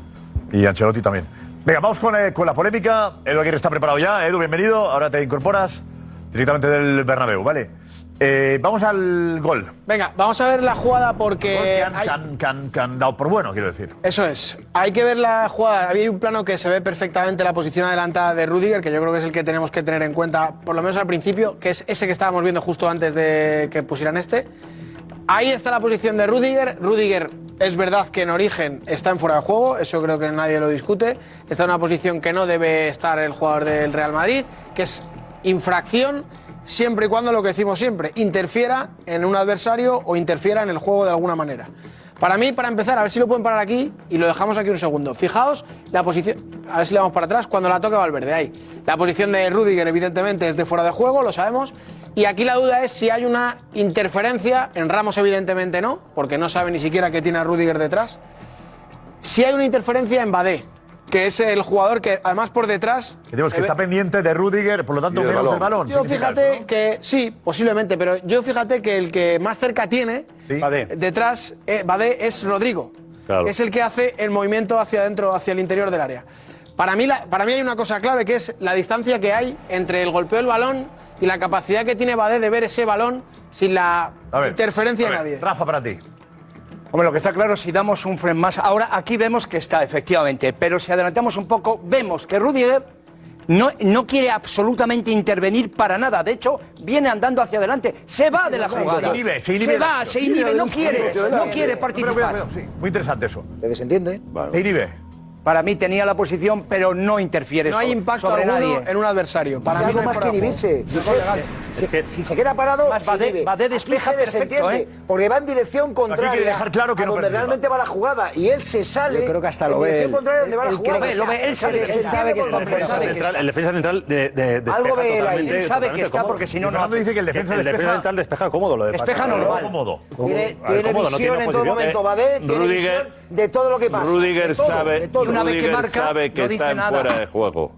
Y Ancelotti también. Venga, vamos con, eh, con la polémica. Edu Aguirre está preparado ya. Edu, bienvenido. Ahora te incorporas directamente del Bernabéu, ¿vale? Eh, vamos al gol. Venga, vamos a ver la jugada porque. Que han, hay- que han- que han- que han dado por bueno, quiero decir. Eso es. Hay que ver la jugada. Había un plano que se ve perfectamente la posición adelantada de Rudiger, que yo creo que es el que tenemos que tener en cuenta, por lo menos al principio, que es ese que estábamos viendo justo antes de que pusieran este. Ahí está la posición de Rudiger. Rudiger es verdad que en origen está en fuera de juego, eso creo que nadie lo discute. Está en una posición que no debe estar el jugador del Real Madrid, que es infracción siempre y cuando lo que decimos siempre, interfiera en un adversario o interfiera en el juego de alguna manera. Para mí, para empezar, a ver si lo pueden parar aquí y lo dejamos aquí un segundo. Fijaos la posición, a ver si le vamos para atrás, cuando la toca Valverde, ahí. La posición de Rudiger, evidentemente, es de fuera de juego, lo sabemos. Y aquí la duda es si hay una interferencia, en Ramos evidentemente no, porque no sabe ni siquiera que tiene a Rudiger detrás. Si hay una interferencia en Badé, que es el jugador que además por detrás... Que que está pendiente de Rudiger, por lo tanto, menos del balón. balón. yo fíjate eso, ¿no? que sí, posiblemente, pero yo fíjate que el que más cerca tiene detrás, eh, Badé, es Rodrigo. Claro. Es el que hace el movimiento hacia adentro, hacia el interior del área. Para mí, la- para mí hay una cosa clave que es la distancia que hay entre el golpeo del balón y la capacidad que tiene Badé de ver ese balón sin la A ver, interferencia a de nadie. Rafa, para ti. Hombre, lo que está claro, si damos un freno más. Ahora aquí vemos que está, efectivamente. Pero si adelantamos un poco, vemos que Rudiger no, no quiere absolutamente intervenir para nada. De hecho, viene andando hacia adelante. Se va de la jugada. Se inhibe, se inhibe. va, se inhibe, no quiere, no quiere participar. Sí, muy interesante eso. ¿Le desentiende? Se inhibe. Para mí tenía la posición, pero no interfiere No hay sobre- impacto sobre nadie. en un adversario. Para mí algo no hay más que inhibirse. Si, si se queda parado, Badé- inhibe. Badé Aquí despeja se perfecto, desentiende, ¿eh? porque va en dirección contraria quiere dejar claro que a no donde realmente va la jugada. Y él se sale Yo creo que hasta lo ve dirección él. donde va la Él jugada. que lo ve, él sabe- Se él sabe que está en el defensa central de, de, despeja Algo ve él ahí. Él sabe que está porque si no, no dice que el defensa el despeja central despeja cómodo. Lo de Despeja normal. cómodo. Tiene, visión en todo momento, Eh, Badé, tiene visión de todo lo que pasa. Rudiger sabe, una vez que Rudiger marca, sabe que no dice está en nada. fuera de juego.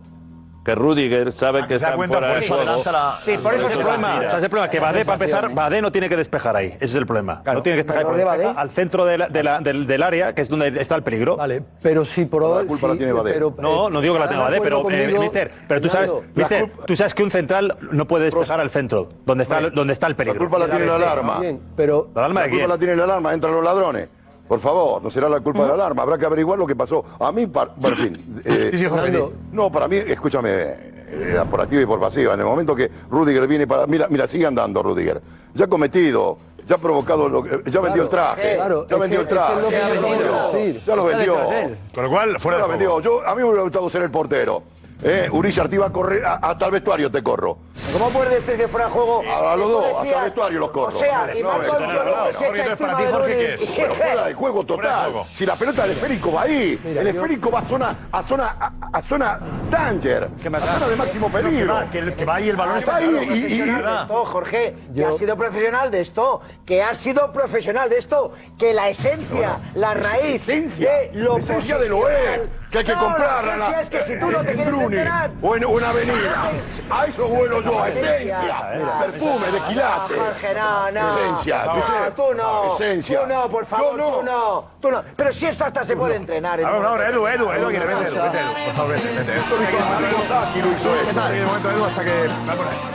Que Rudiger sabe Ah, que se da está en cuenta, fuera de juego. la... Sí, por eso el problema. O sea, ese es el problema. Que Badé, para empezar, Badé no tiene que despejar ahí. Ese es el problema. no tiene que despejar ahí, porque al centro de la- de la- del, del área, que es donde está el peligro. Vale, pero si por La culpa la tiene Badé. pero, No, eh, no digo que la ¿están tenga Badé, pero, eh, mister, pero tú sabes, mister, tú sabes que un central no puede despejar al centro, donde está, donde está el La peligro. culpa la tiene la alarma. Pero ¿La alarma La de culpa quién? la tiene la alarma, entran los ladrones. Por favor, no será la culpa de la alarma. Habrá que averiguar lo que pasó. A mí, par- bueno, en fin. eh, Sí, sí, Jorge. no, no, para mí, escúchame, eh, por activa y por pasiva. En el momento que Rudiger viene para. Mira, mira, sigue andando Rudiger. Ya ha cometido, ya ha provocado, lo que- ya vendió el traje. claro, ya vendió que- el traje. lo ya, vendió, ya lo vendió. Con lo cual, fuera Ya de vendió. Yo, a mí me hubiera gustado ser el portero. Eh, Uriza Arti va a correr a- hasta el vestuario, te corro. ¿Cómo puedes decir que fuera de juego? A, a los dos, hasta el vestuario los corro. O sea, y No, Marco no, no, no, se no, echa entonces, para encima ti, de Jorge, Lunin. ¿qué es? Pero fuera de juego total. Si la pelota del esférico va ahí, Mira, el yo- esférico va a zona, a zona, a, a zona danger, a zona de máximo Que peligro. va, que, el- que va ahí el balón Está ahí y- y- profesional de esto, Jorge, que Yo- ha sido profesional de esto, que ha sido profesional de esto, que la esencia, la raíz esencia, de lo la esencia de lo es, que hay que No, comprarla. La esencia es que si tú no te quieres Bruni, enterar, O en una avenida. A eso vuelo yo, Esencia. esencia. Perfume, de quilate. No, Jorge, no, no. Esencia, no, tú no. Esencia. Tú no, por favor, no. tú no. Tú no. Pero si esto hasta se puede entrenar. Ahora, ahora, Edu, Edu, Edu, vete, Edu, vete, Edu. Por favor, vete, vete. Esto lo Edu, hasta que...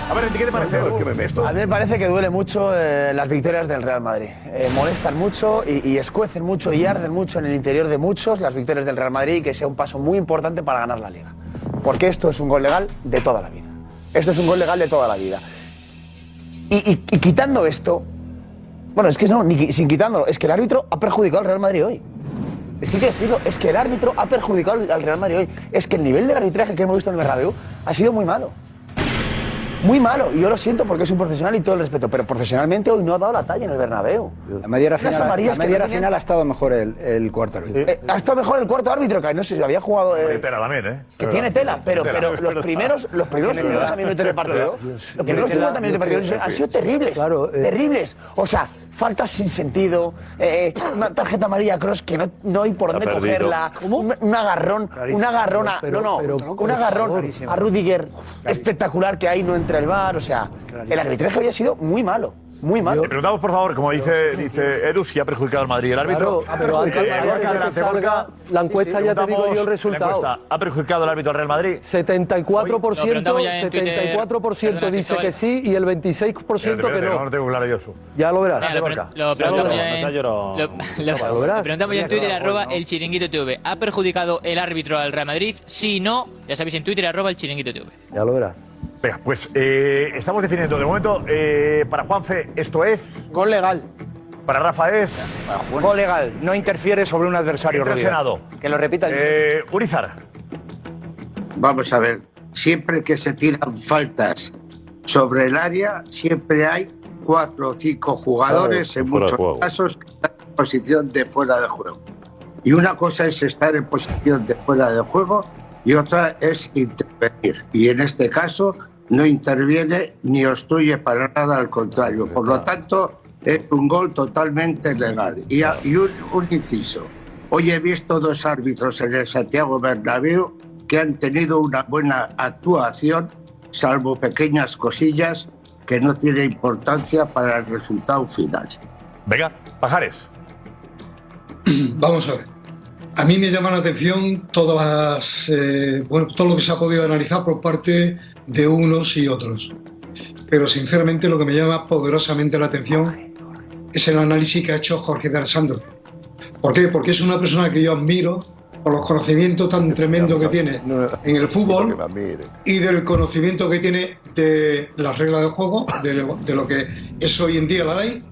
A ver, ¿qué te parece, Edu? A mí me parece que duele mucho eh, las victorias del Real Madrid. Eh, molestan mucho y, escuecen mucho y arden mucho en el interior de muchos las victorias del Real Madrid y que sea un paso muy importante para ganar la liga. Porque esto es un gol legal de toda la vida. Esto es un gol legal de toda la vida. Y quitando esto, bueno, es que no, sin quitándolo, es que el árbitro ha perjudicado al Real Madrid hoy. Es que hay que decirlo, es que el árbitro ha perjudicado al al Real Madrid hoy. Es que el nivel del arbitraje que hemos visto en el Bernabéu ha sido muy malo. Muy malo. Y yo lo siento porque es un profesional y todo el respeto, pero profesionalmente hoy no ha dado la talla en el Bernabéu. La media final, amarillas la media no final ha estado mejor el, el cuarto árbitro. Eh, ha estado mejor el cuarto árbitro, que no sé si había jugado. eh, Tiene tela también, ¿eh? que tiene tela, pero, pero los primeros, los primeros Tiene 50 tela. minutos del partido, los primeros 50 minutos del partido han sido terribles, terribles. O sea, faltas sin sentido, eh, una tarjeta amarilla cross que no, no hay por dónde cogerla, un, un agarrón, un agarrón, a, Pero- no, no, pero, un agarrón a Rudiger espectacular que ahí no entra el bar, o sea, el arbitraje había sido muy malo, muy malo. Le preguntamos, por favor, como dice, dice Edu, si ha perjudicado al Madrid el árbitro. Claro, pero antes- Eh, antes que salga la encuesta, ya te digo yo el resultado. la encuesta. ¿Ha perjudicado el árbitro al Real Madrid? 74%, Lo preguntamos ya en Twitter. 74% Perdona, dice que sí y el 26% Espérate, que no no. tengo claro yo. Su. Ya lo verás. Lo preguntamos ya en, lo, preguntamos ya en Twitter, arroba el chiringuito TV. ¿Ha perjudicado el árbitro al Real Madrid? Si no, ya sabéis en Twitter, arroba el chiringuito TV. Ya lo verás. Venga, pues eh, estamos definiendo. De momento, eh, para Juanfe, esto es. Gol legal. Para Rafa es. Gol legal, no interfiere sobre un adversario. Entra el. Senado. Que lo repita el Eh, Urizar. Vamos a ver, siempre que se tiran faltas sobre el área, siempre hay cuatro o cinco jugadores, Claro, en fuera de muchos juego. casos, que están en posición de fuera de juego. Y una cosa es estar en posición de fuera de juego y otra es intervenir. Y en este caso no interviene ni obstruye para nada, al contrario. Por lo tanto, es un gol totalmente legal. Y, a- y un, un inciso. Hoy he visto dos árbitros en el Santiago Bernabéu que han tenido una buena actuación, salvo pequeñas cosillas que no tienen importancia para el resultado final. Venga, Pajares. Vamos a ver. A mí me llama la atención todas las, eh, todo lo que se ha podido analizar por parte de unos y otros. Pero sinceramente lo que me llama poderosamente la atención es el análisis que ha hecho Jorge de Alessandro. ¿Por qué? Porque es una persona que yo admiro por los conocimientos tan tremendos que tiene en el fútbol y del conocimiento que tiene de las reglas del juego, de lo que es hoy en día la ley,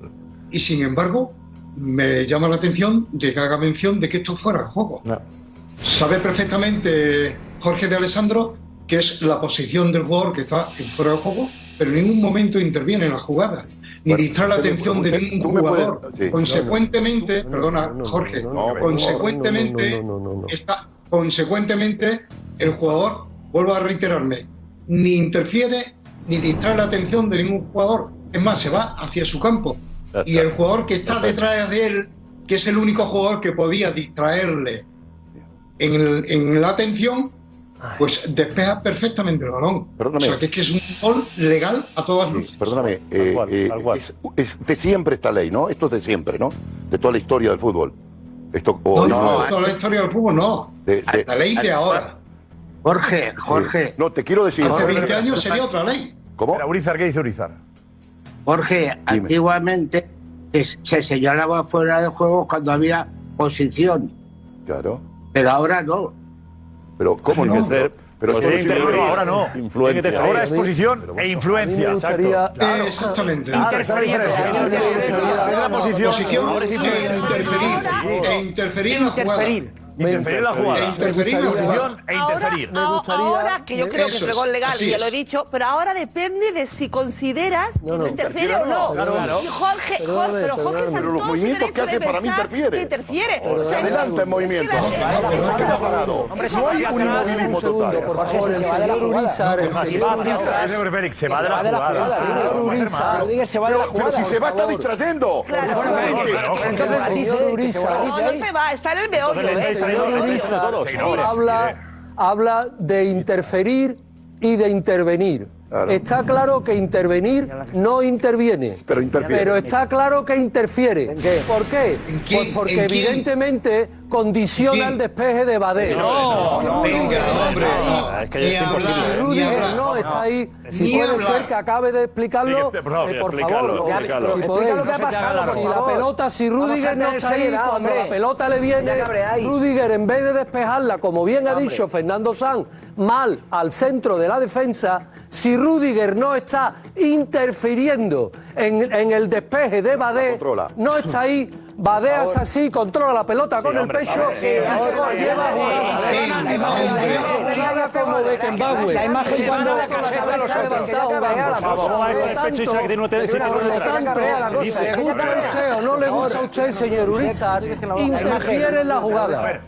y sin embargo me llama la atención de que haga mención de que esto fuera el juego. Sabe perfectamente Jorge de Alessandro que es la posición del jugador que está en fuera de juego, pero en ningún momento interviene en la jugada, ni distrae la atención de ningún jugador. sí. Consecuentemente, perdona, Jorge, consecuentemente, está, consecuentemente, el jugador, vuelvo a reiterarme, ni interfiere ni distrae la atención de ningún jugador. Es más, se va hacia su campo. Y el jugador que está detrás de él, que es el único jugador que podía distraerle en, el- en la atención, pues despeja perfectamente el balón. Perdóname. O sea, que es que es un gol legal a todas luces. Perdóname, eh, eh, es, es de siempre esta ley, ¿no? Esto es de siempre, ¿no? De toda la historia del fútbol. Esto, o- No, no, toda la historia del fútbol no. de- de- La ley de ahora. Jorge, Jorge. No, te quiero decir. Hace 20 años sería otra ley. ¿Cómo? Urizar, ¿qué dice Urizar? Jorge, antiguamente es- se señalaba fuera de juego cuando había posición, Claro. pero ahora no. Pero, ¿cómo no? Ser- Pero Pues es influencia. ahora no. Influencia. Que ser- Ahora es posición e influencia. gustaría- Claro. Exactamente. Claro, esa es la diferencia. Es la posición. Posición Ahora es e interferir. E interferir en la jugada. Interferir en la jugada. E interferir en la jugada. Posición e interferir. Ahora, ahora, que yo creo que es el gol legal, ya lo he dicho, pero ahora depende de si consideras que no interfiere o no. Claro, claro. Y Jorge, Jorge, pero Jorge en Pero los movimientos que hace de para mí interfiere. que interfiere. O sea, se lanza en movimiento. No se queda parado. No hay un inmovilismo total. por favor, el señor Urizar, el Más, señor más, Urizar. Ese Félix se va de la jugada. El. Pero si se va, está distrayendo. Entonces, el señor Urizar. No, no se va, está en el meollo. El señor Urizar habla, habla de interferir y de intervenir. Está claro que intervenir no interviene. Pero interfiere. Pero está claro que interfiere. ¿Por qué? quién? Pues porque ¿En quién? evidentemente condiciona el despeje de Badé. No, no, venga, hombre, no. Es que es imposible. Rudiger hablar. no está ahí. Si puede hablar. ser que acabe de explicarlo, Sí, por favor, eh, por explícalo, favor. explícalo. Si podéis. Si la pelota, si Rudiger no está ahí, cuando la pelota le viene. Rudiger en vez de despejarla, como bien ha dicho Fernando Sanz, mal al centro de la defensa, si Rudiger no está interfiriendo en, en el despeje de Badé, no está ahí, Badeas así, controla la pelota con el pecho. Y se lleva como Beckenbauer. La imagen cuando- Nada con la cabeza levantada jugando. ¿Cómo va el pecho y sabe que tiene uno- siete Por lo kilómetros? tanto, ¿le gusta a usted o no le gusta a usted, señor Urizar? Interfiere en la jugada.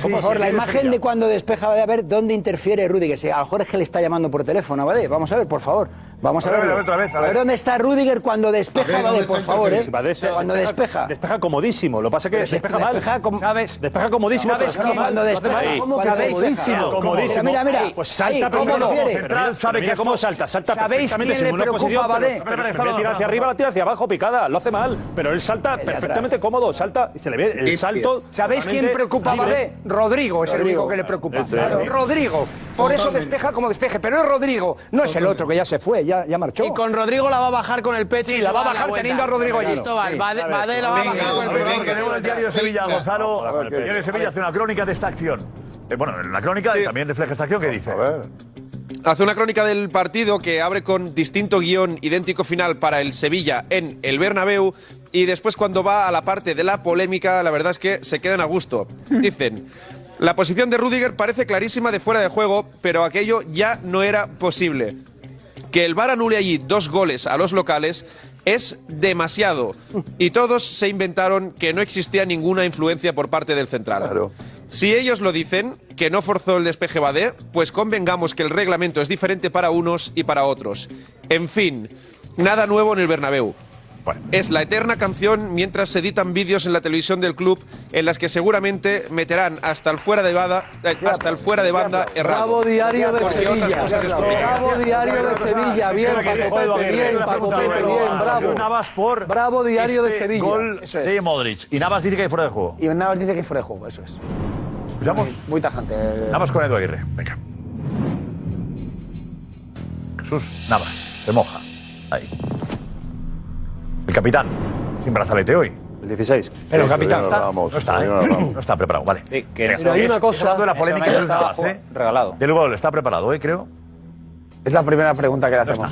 Por favor, la imagen de cuando despeja a ver dónde interfiere Rudiger. A lo mejor es que le está llamando por teléfono a Badé. Vamos a ver, por favor. Vamos a, A ver, verlo. a ver, otra vez, a ver. dónde está Rudiger cuando despeja A ver, ¿dónde por favor, ¿eh? Se- Cuando despeja. Despeja comodísimo. Lo que pasa es que si despeja mal. despeja como- ¿Sabes? Despeja comodísimo. ¿Sabes pero quién? no, Cuando lo despeja-. ¿Cómo que Sabéis- comodísimo? Comodísimo. Mira, mira, mira. Pues salta ¿cómo refiere? Central sabe que cómo salta. Salta ¿Sabéis perfectamente quién sin le preocupa posición. a Badé? tira hacia arriba, la tira hacia abajo, picada. Lo hace mal. Pero él salta perfectamente cómodo. Salta y se le ve el salto. ¿Sabéis quién preocupa a. Badé? Rodrigo es el único que le preocupa. Rodrigo. Por eso despeja como despeje. Pero es Rodrigo. No es el otro que ya se fue, ya, ya marchó. Y con Rodrigo la va a bajar con el pecho. Sí, y la va a bajar teniendo a Rodrigo allí. Cristóbal. Badé, A ver. La va a bajar con el A ver, pecho. tenemos el diario de Sevilla, Gonzalo. El diario de Sevilla hace una crónica de esta acción. Eh, bueno, la crónica y también refleja esta acción que dice. Hace una crónica del partido que abre con distinto guion, idéntico final para el Sevilla en el Bernabéu y después cuando va a la parte de la polémica, la verdad es que se quedan a gusto. Dicen, la posición de Rudiger parece clarísima de fuera de juego, pero aquello ya no era posible. Que el VAR anule allí dos goles a los locales es demasiado. Y todos se inventaron que no existía ninguna influencia por parte del central. Si ellos lo dicen, que no forzó el despeje Badé, pues convengamos que el reglamento es diferente para unos y para otros. En fin, nada nuevo en el Bernabéu. Es la eterna canción mientras se editan vídeos en la televisión del club en las que seguramente meterán hasta el fuera de banda, eh, hasta el fuera de banda errado. Bravo diario de Sevilla. es. Bravo diario de Sevilla. Bien, Paco Pepe, bien, Paco Pepe, bien, bravo. Navas por Bravo diario de este Sevilla. Gol de Modric. Y Navas dice que hay fuera de juego. Y Navas dice que es fuera de juego, eso es. Escuchamos. Muy tajante. Navas con Edu Aguirre. Venga. Jesús Navas. Se moja. Ahí. El capitán. Sin brazalete hoy. El 16. Pero Sí, capitán está. hablábamos, No está, ¿eh? no está preparado, vale. que Venga, Pero hay es- una cosa- de la polémica Navas, ¿eh? regalado. Del gol. Está preparado, ¿eh? Creo. Es la primera pregunta que le hacemos.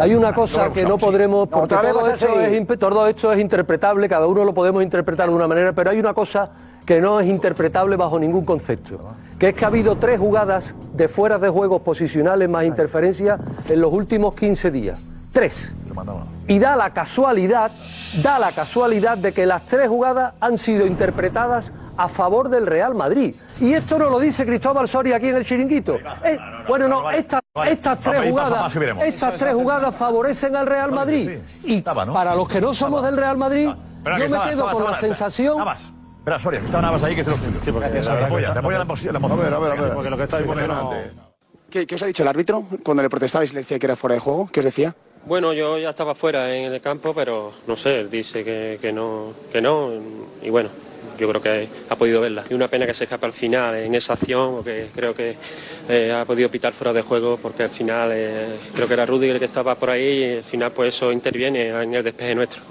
Hay una cosa que no podremos, porque todo esto, es, todo esto es interpretable, cada uno lo podemos interpretar de una manera, pero hay una cosa que no es interpretable bajo ningún concepto, que es que ha habido tres jugadas de fuera de juegos posicionales más interferencia en los últimos 15 días. Tres. Y da la casualidad, da la casualidad de que las tres jugadas han sido interpretadas a favor del Real Madrid. Y esto no lo dice Cristóbal Soria aquí en el chiringuito. Eh, bueno, no, estas, estas tres jugadas, estas tres jugadas favorecen al Real Madrid. Y para los que no somos del Real Madrid, yo me quedo con la sensación. Navas. Espera, Soria, que está Navas ahí, que es de los tuyos. Gracias, te apoya, te apoya la emoción. A ver, a ver, a ver. Porque lo que está diciendo no- ¿Qué, qué os ha dicho el árbitro cuando le protestabais y le decía que era fuera de juego? ¿Qué os decía? Bueno, yo ya estaba fuera en el campo, pero no sé, él dice que, que no, que no, y bueno, yo creo que ha podido verla. Y una pena que se escape al final en esa acción, porque creo que eh, ha podido pitar fuera de juego, porque al final eh, creo que era Rudiger el que estaba por ahí, y al final pues eso interviene en el despeje nuestro.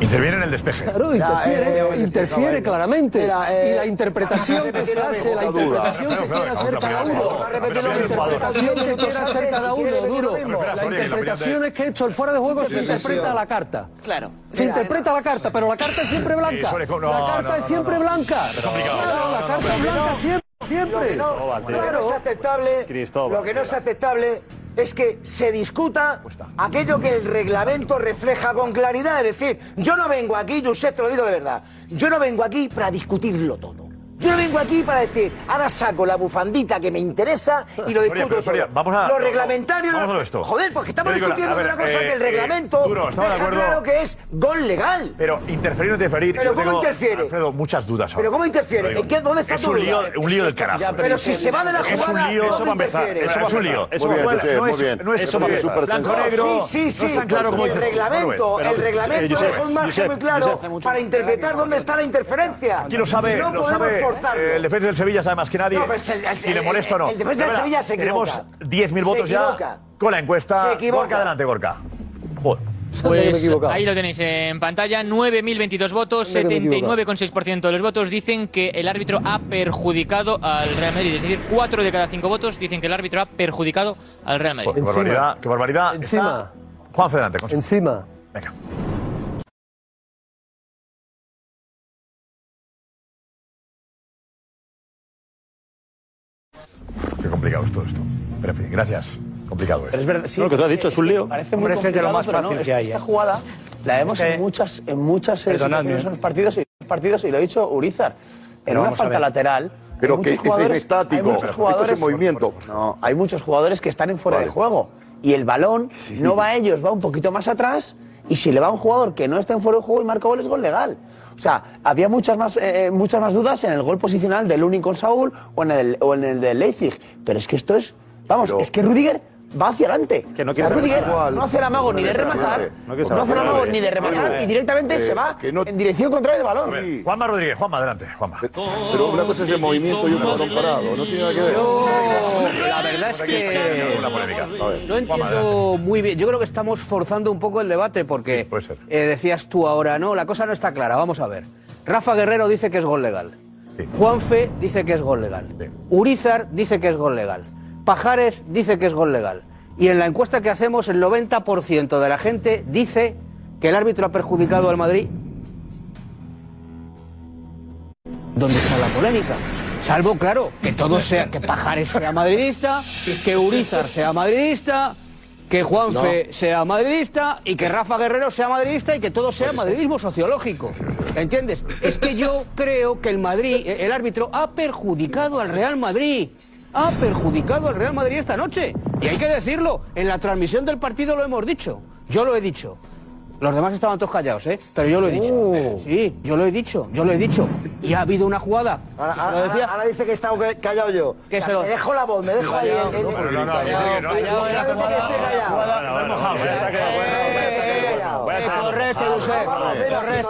Interviene en el despeje. Claro, interfiere, eh, interfiere claramente. Mira, eh, y la interpretación que se hace, la interpretación que quiera hacer cada uno. La interpretación que quiera hacer cada uno, duro. La interpretación es que esto, el fuera de juego, se interpreta a la carta. Claro. Se interpreta la carta, pero la carta es siempre blanca. La carta es siempre blanca. Claro, la carta es blanca siempre. Lo Siempre. que no, lo que no es aceptable, lo que no es aceptable es que se discuta aquello que el reglamento refleja con claridad. Es decir, yo no vengo aquí, yo usted te lo digo de verdad, yo no vengo aquí para discutirlo todo. Yo no vengo aquí para decir, ahora saco la bufandita que me interesa y lo discuto pero, Soria, vamos a- Los reglamentarios... vamos a lo esto. Joder, porque estamos digo, discutiendo ver, de una cosa eh, que el eh, reglamento Duro, estamos de deja acuerdo. claro que es gol legal. Pero interferir o interferir. ¿Pero cómo tengo, interfiere? Alfredo, muchas dudas. ahora. ¿Pero cómo interfiere? Lo. ¿En qué- dónde está es tu un lío, un lío del carajo. Ya, pero si se va de la Es un jugada, lío, ¿dónde eso va a empezar. interfiere? Eso es un lío. Eso Muy bien, No es- bien. no es Eso va a empezar. súper Blanco negro. Sí, sí, sí. el reglamento, ¿Cómo lo el reglamento Josep, deja un margen muy claro para interpretar dónde está la interferencia. Aquí lo sabe, lo sabe forzarlo. eh, el defensa del Sevilla sabe más que nadie. No, el- el- si le molesta o no. el defensa del Sevilla se Tenemos equivoca. 10.000 Se votos ya con la encuesta. Se equivoca. Gorka, adelante, Gorka. Joder. Pues ahí lo tenéis en pantalla, 9.022 votos, Anda que me he equivocado. 79,6% de los votos dicen que el árbitro ha perjudicado al Real Madrid. Es decir, 4 de cada 5 votos dicen que el árbitro ha perjudicado al Real Madrid. Qué barbaridad, qué barbaridad. Encima. Juan Adelante. Encima. Venga. Qué complicado es todo esto. Pero en fin, gracias. Complicado es. Pero es verdad, sí, lo que tú has dicho es un lío. Parece muy Hombre, este es de lo complicado, más pero fácil no, que hay, Esta ¿eh? jugada la vemos Es que- en muchas, en muchas eh, situaciones en ¿eh? los partidos y, partidos y lo ha dicho Urizar. En Pero una falta lateral. Pero hay que es jugadores- estático, hay es movimiento. No, hay muchos jugadores que están en fuera de juego y el balón no va a ellos, va un poquito más atrás y si le va a un jugador que no está en fuera de juego y marca gol es gol legal. O sea, había muchas más, eh, muchas más dudas en el gol posicional del Lunin con Saúl o en el, o en el de Leipzig. Pero es que esto es, vamos, es que Rudiger va hacia adelante. que no quiere Rudiger no hace el amago ni de rematar. No hace el amago ni de rematar y directamente eh, se va en dirección contraria del balón. Juanma Rodríguez, Juanma, adelante, Juanma. Pero una cosa es el movimiento y un balón parado. No tiene nada que ver. La verdad es que no entiendo muy bien. Yo creo que estamos forzando un poco el debate porque eh, decías tú ahora, no, la cosa no está clara. Vamos a ver. Rafa Guerrero dice que es gol legal. Juanfe dice que es gol legal. Urizar dice que es gol legal. Pajares dice que es gol legal. Y en la encuesta que hacemos, el 90% de la gente dice que el árbitro ha perjudicado al Madrid. ¿Dónde está la polémica? Salvo, claro, que todo sea, que Pajares sea madridista, que Urizar sea madridista, que Juanfe sea madridista y que Rafa Guerrero sea madridista y que todo sea madridismo sociológico. ¿Entiendes? Es que yo creo que el Madrid, el árbitro, ha perjudicado al Real Madrid. Ha perjudicado al Real Madrid esta noche. Y hay que decirlo, en la transmisión del partido lo hemos dicho. Yo lo he dicho. Los demás estaban todos callados, ¿eh? Pero yo lo he dicho. Sí, yo lo he dicho, yo lo he dicho. Y ha habido una jugada. Ahora, ahora- decía- ahora dice que he estado callado yo. Que se lo- Me dejo la voz, me dejo ahí. No, no, no, no, callado, no. Correcto, Josep. Correcto.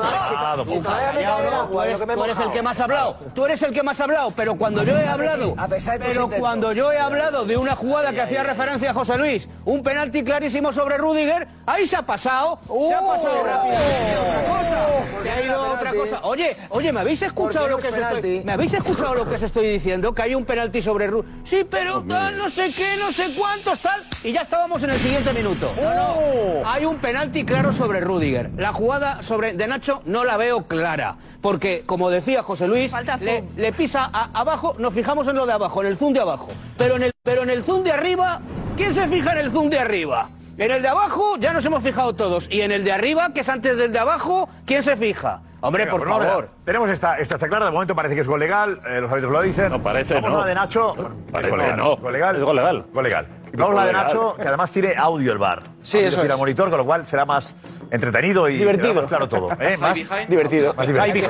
Tú eres- Tú eres el que más ha hablado. Tú eres el que más ha hablado. Pero cuando yo he hablado, pero cuando yo he hablado de una jugada que hacía referencia a José Luis, un penalti clarísimo sobre Rudiger, ahí se ha pasado. Ha pasado rápido. Otra cosa. Se ha ido a otra cosa. Oye, oye, ¿me habéis escuchado ¿Por lo que os es estoy? ¿Me habéis escuchado lo que os estoy diciendo? Que hay un penalti sobre Rudiger. Sí, pero tal, no sé qué, no sé cuántos, tal. Y ya estábamos en el siguiente minuto. No, no. Hay un penalti claro sobre Rudiger. La jugada sobre de Nacho no la veo clara. Porque, como decía José Luis, le, le pisa a- abajo, nos fijamos en lo de abajo, en el zoom de abajo. Pero en el, pero en el zoom de arriba, ¿quién se fija en el zoom de arriba? En el de abajo ya nos hemos fijado todos. Y en el de arriba, que es antes del de abajo, ¿quién se fija? Hombre, Venga, por pues vamos a- favor. Tenemos esta, esta está clara, de momento parece que es gol legal, eh, los árbitros lo dicen. No parece, Vamos no. a la de Nacho. Parece es gol legal, no. Gol legal. Es gol legal. Gol legal. Y vamos a la de Gol legal. Nacho, que además tiene audio el bar. Sí, eso Tira es. monitor, con lo cual será más entretenido y Divertido. quedará más claro todo. ¿eh? Más Divertido. Más divertido.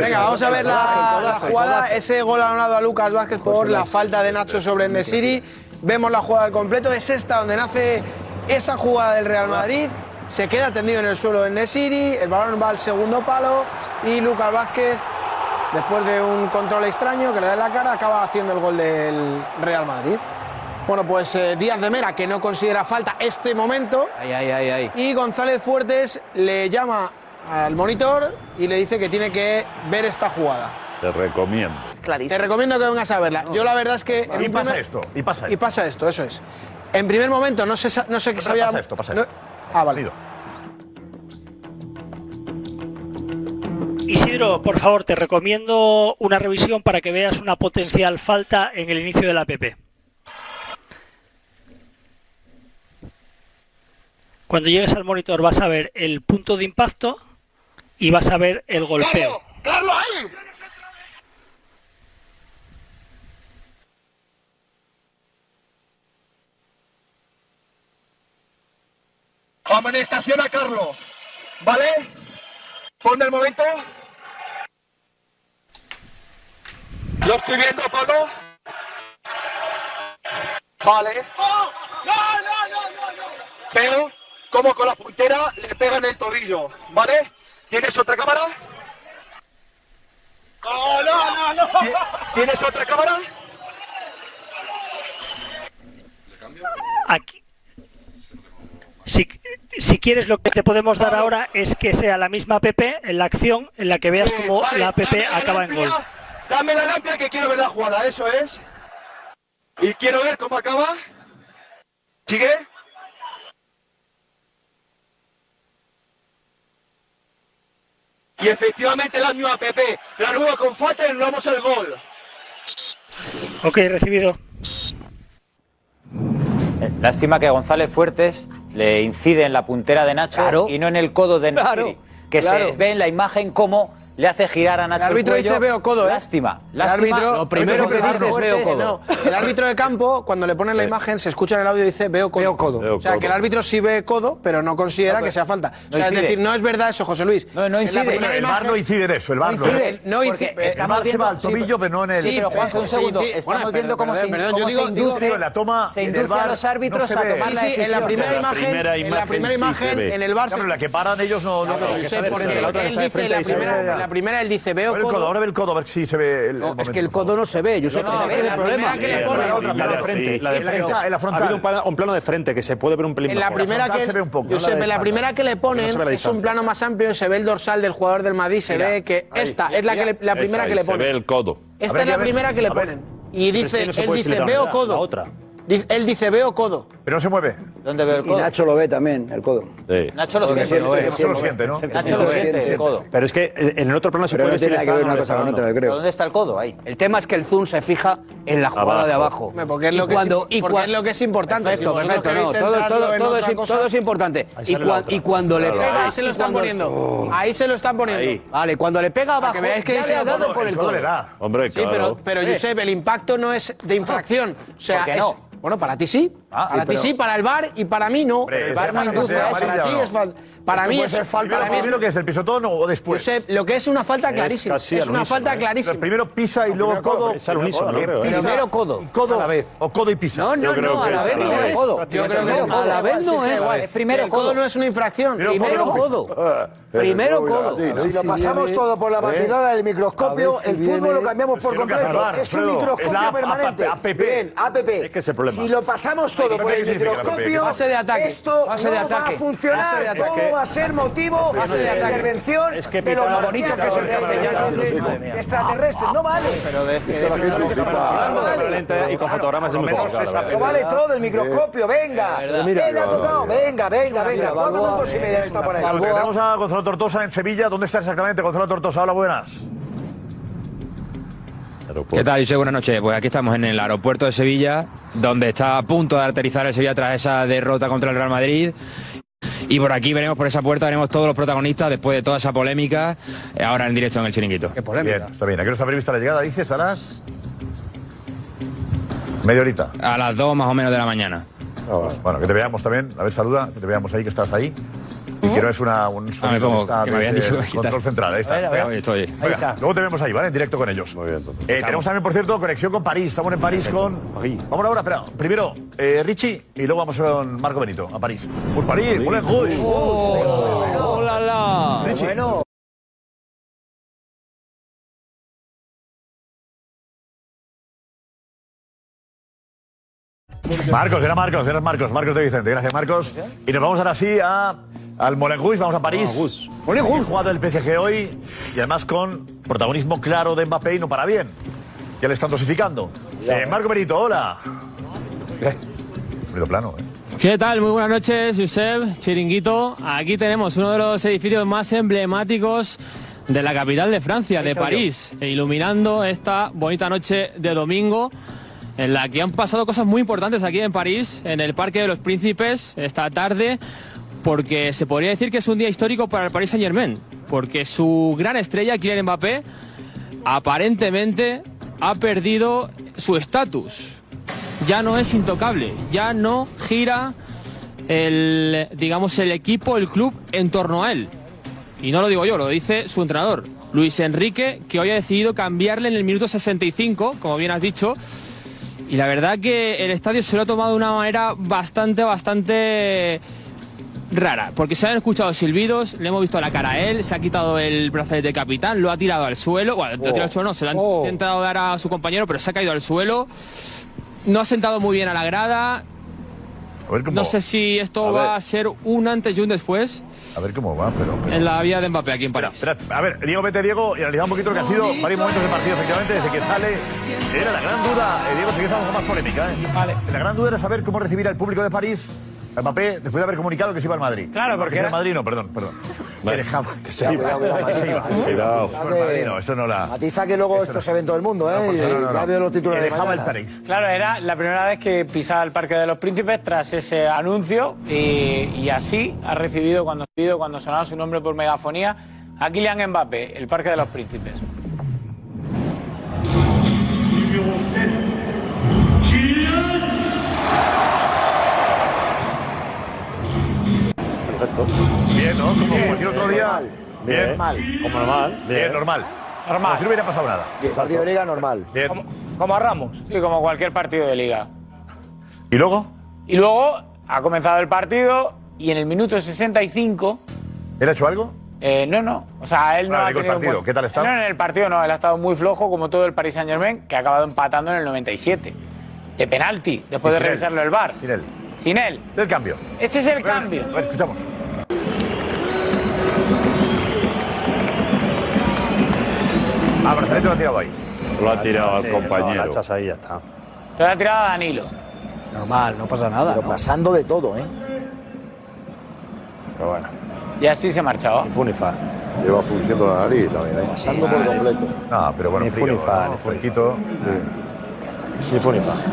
Venga, vamos a ver la, la jugada. Ese gol anulado a Lucas Vázquez por la falta de Nacho sobre Endesiri. Vemos la jugada al completo. Es esta donde nace esa jugada del Real Madrid. Se queda tendido en el suelo Endesiri. El balón va al segundo palo. Y Lucas Vázquez, después de un control extraño que le da en la cara, acaba haciendo el gol del Real Madrid. Bueno, pues eh, Díaz de Mera, que no considera falta este momento. Ay, ay, ay, ay. Y González Fuertes le llama al monitor y le dice que tiene que ver esta jugada. Te recomiendo. Te recomiendo que vengas a verla. Yo la verdad es que... Y pasa primer- esto, y pasa Y pasa esto, eso es. En primer momento no sé, sa- no sé qué Pasa sabía... esto, pasa no- esto. Ah, vale. Isidro, por favor, te recomiendo una revisión para que veas una potencial falta en el inicio de la PP. Cuando llegues al monitor vas a ver el punto de impacto y vas a ver el golpeo. ¡Carlos, ahí! Amonestación a Carlos. ¿Vale? Pon el momento. Lo estoy viendo, Pablo. Vale. ¡Oh! ¡No, no, no, no, no! Veo cómo con la puntera le pega en el tobillo. ¿Vale? ¿Tienes otra cámara? ¡No, no, no, no! ¿Tienes otra cámara? Aquí. Si, si quieres, lo que te podemos dar ahora es que sea la misma PP en la acción en la que veas cómo la PP acaba en gol. Dame la lámpara que quiero ver la jugada, eso es. Y quiero ver cómo acaba. ¿Sigue? Y efectivamente la misma PP. La nueva con falta y anulamos el gol. Ok, recibido. Lástima que González Fuertes le incide en la puntera de Nacho y no en el codo de Claro, Nesiri, que claro. se ve en la imagen cómo le hace girar a Nacho El árbitro cuello. dice veo codo, ¿eh? Lástima. El lástima. árbitro, Lo primero que dice es veo codo. No, el árbitro de campo, cuando le ponen la imagen, se escucha en el audio y dice veo codo. Veo O sea, codo. que el árbitro sí ve codo, pero no considera No, que pero- sea falta. O no sea, es incide. decir, no es verdad eso, José Luis. No, no En la incide. El VAR imagen- no incide en eso, el VAR no. incide. No incide. el VAR Estamos se va al tobillo, sí, pero no en el... sí, pero Juanjo, un segundo. Estamos Bueno, viendo cómo se, induce, en la toma se induce a los árbitros a tomar la sí, en la primera imagen, en la primera imagen, en el bar pero la que paran ellos no... que que la primera, la primera él dice veo Ahora el codo, codo. ahora ve el codo, a ver si se ve el, No, es que el codo no se ve. Yo sé No, que ese es la el problema. primera que le La ponen. otra, la de frente. La de En la que frente. está, en la Ha frontal. habido un, plano- un plano de frente que se puede ver un pelín En la mejor. primera que, se ve un poco, Josep, no la primera que le ponen No se ve es un plano más amplio y se ve el dorsal del jugador del Madrid. Se Mira, ve que ahí. esta es la, que le- la primera ahí que le Se ve ponen. el codo. Esta ver, es la primera que le ponen. Y dice, no se él dice veo codo. Él dice veo codo. Pero no se mueve. ¿Dónde ve el Y codo? Nacho lo ve también, el codo. Sí. Nacho lo siente. siente, No se lo siente, ¿no? Nacho lo siente, el codo. Pero es que en el otro plano se Pero puede no tiene nada que ver una cosa con otra, dando. yo ¿Pero creo. dónde está el codo? Ahí. El tema es que el zoom se fija en la jugada de abajo. Porque es lo Y que, es, y porque cua- es lo que es importante. Perfecto, perfecto. No, todo, es, cosa- todo es importante. Ahí Y, y cuando le Ahí pega. se lo y están poniendo. Ahí se lo están poniendo. Ahí. Vale, cuando le pega abajo, que que le ha dado con el codo. Hombre, Sí, claro. pero, pero Josep, el impacto no es de infracción. O sea, ¿Por? Bueno, para ti sí. Ah, para sí, ti pero- sí, para el bar y para mí no. Hombre, el ¿es bar no induce a eso. Para no? ti es falta. Para mí es falta. Para mí es primero que es el pisotón o después. Josep, lo que es una falta Es clarísima. Es una falta ¿eh? clarísima. Primero pisa y luego codo. Es al unísono, creo, ¿eh? Primero codo. Codo A la vez. O codo y pisa. No, no, no, a que la vez a no es. Yo creo que a la vez no es. primero codo no es una infracción. Primero codo. Primero codo. Si lo pasamos todo por la batidora del microscopio, A el fútbol lo cambiamos por no completo. Es un microscopio permanente. APP. Bien, APP. Es que es el problema. Si lo pasamos todo por ¿Qué el microscopio, Fase de ataque. esto de va a funcionar. De. Todo va a ser motivo de de intervención Es que de los pitar- marcianos, pitar- de- de- de- de- de extraterrestres. No vale. Cámara lenta y con fotogramas es muy complicado. No vale todo el microscopio. Venga. Ha tocado. Venga, venga, venga. Cuatro minutos y medio está por ahí. Tenemos a Gonzalo Tortosa en Sevilla. ¿Dónde está exactamente Gonzalo Tortosa? Hola, buenas. ¿Qué tal, José? Buenas noches. Pues aquí estamos en el aeropuerto de Sevilla, donde está a punto de aterrizar el Sevilla tras esa derrota contra el Real Madrid. Y por aquí veremos, por esa puerta, veremos todos los protagonistas después de toda esa polémica, eh, ahora en directo en el chiringuito. Qué Bien, polémica. está bien. ¿A qué hora está prevista la llegada? Dices a las. Media horita. A las 2 más o menos de la mañana. Bueno, que te veamos también. A ver, saluda. Que te veamos ahí, que estás ahí. Y que no es una, un sonido ¿Eh? Ah, me pongo- que está que me habían desde dicho el que control central. Ahí está. A ver, a ver. Venga. Ahí estoy. Venga, Ahí está. Luego te vemos ahí, ¿vale? En directo con ellos. Muy bien. tenemos también, por cierto, conexión con París. Estamos en París con. Vamos ahora, espera. Primero, eh, Richie y luego vamos con Marco Benito a París. Por París, Moulin Rouge. ¡Hola, la! Richie. Bueno. Marcos, era Marcos, era Marcos, Marcos de Vicente. Gracias, Marcos. Y nos vamos ahora sí a, al Rouge, vamos a París. Rouge. jugado el PSG hoy y además con protagonismo claro de Mbappé y no para bien. Ya le están dosificando. Eh, Marco Benito, hola. Eh, plano, eh. ¿Qué tal? Muy buenas noches, Josep, Chiringuito. Aquí tenemos uno de los edificios más emblemáticos de la capital de Francia, de París, e iluminando esta bonita noche de domingo en la que han pasado cosas muy importantes aquí en París, en el Parque de los Príncipes, esta tarde, porque se podría decir que es un día histórico para el Paris Saint Germain, porque su gran estrella, Kylian Mbappé, aparentemente ha perdido su estatus ya no es intocable, ya no gira el, digamos, el equipo, el club en torno a él. Y no lo digo yo, lo dice su entrenador, Luis Enrique, que hoy ha decidido cambiarle en el minuto 65, como bien has dicho. Y la verdad que el estadio se lo ha tomado de una manera bastante, bastante rara, porque se han escuchado silbidos, le hemos visto la cara a él, se ha quitado el brazalete de capitán, lo ha tirado al suelo, bueno, lo ha tirado al suelo no, se lo han intentado dar a su compañero, pero se ha caído al suelo. No ha sentado muy bien a la grada. A ver cómo, No sé si esto A va ver. a ser un antes y un después a ver cómo va, pero. pero- en la vida de Mbappé aquí en París. Espera, a ver, Diego, vete, Diego, y analizamos un poquito lo que ha sido varios momentos del partido, efectivamente, desde que sale. Era la gran duda, eh, Diego, seguimos con más polémica, ¿eh? La gran duda era saber cómo recibir al público de París Mbappé después de haber comunicado que se iba al Madrid. Claro, porque era era- Madrid, no, perdón, perdón. Que dejaba que se iba. Se iba, iba. Que- Madrid, eso no la. Matiza que luego esto se ve en todo el mundo, ¿eh? pues no, no, no. Ya veo los titulares Que de dejaba el. París. Claro, era la primera vez que pisaba el Parque de los Príncipes tras ese anuncio y, y así ha recibido cuando, cuando sonaba su nombre por megafonía a Kylian Mbappé, el Parque de los Príncipes. Perfecto. Bien, ¿no? Como cualquier otro día. Bien. Normal. Como normal. Bien, normal. Normal. Como si no hubiera pasado nada. Partido de liga normal. Bien. Como a Ramos. Sí, como cualquier partido de liga. ¿Y luego? Y luego ha comenzado el partido y en el minuto 65... ¿Él ha hecho algo? Eh, no, no. O sea, él no Ahora ha digo el partido. buen- ¿Qué tal estado? No, en el partido no. Él ha estado muy flojo, como todo el Paris Saint Germain, que ha acabado empatando en el 97. De penalti, después de revisarlo el bar. Sin él. Sin él. Del cambio. Este es el cambio. A ver, escuchamos. Ah, Brazalete lo ha tirado ahí. Lo ha tirado al Sí, compañero. no, la ahí, ya está. Lo ha tirado a Danilo. Normal, no pasa nada. Pero pasando de todo, ¿eh? Pero bueno. Y así se marchaba. Ni fu ni fa. Lleva funcionando la nariz también, ¿eh? Pasando por completo. No, pero bueno, frío, fu ni fa, ¿no? Fresquito. Fa.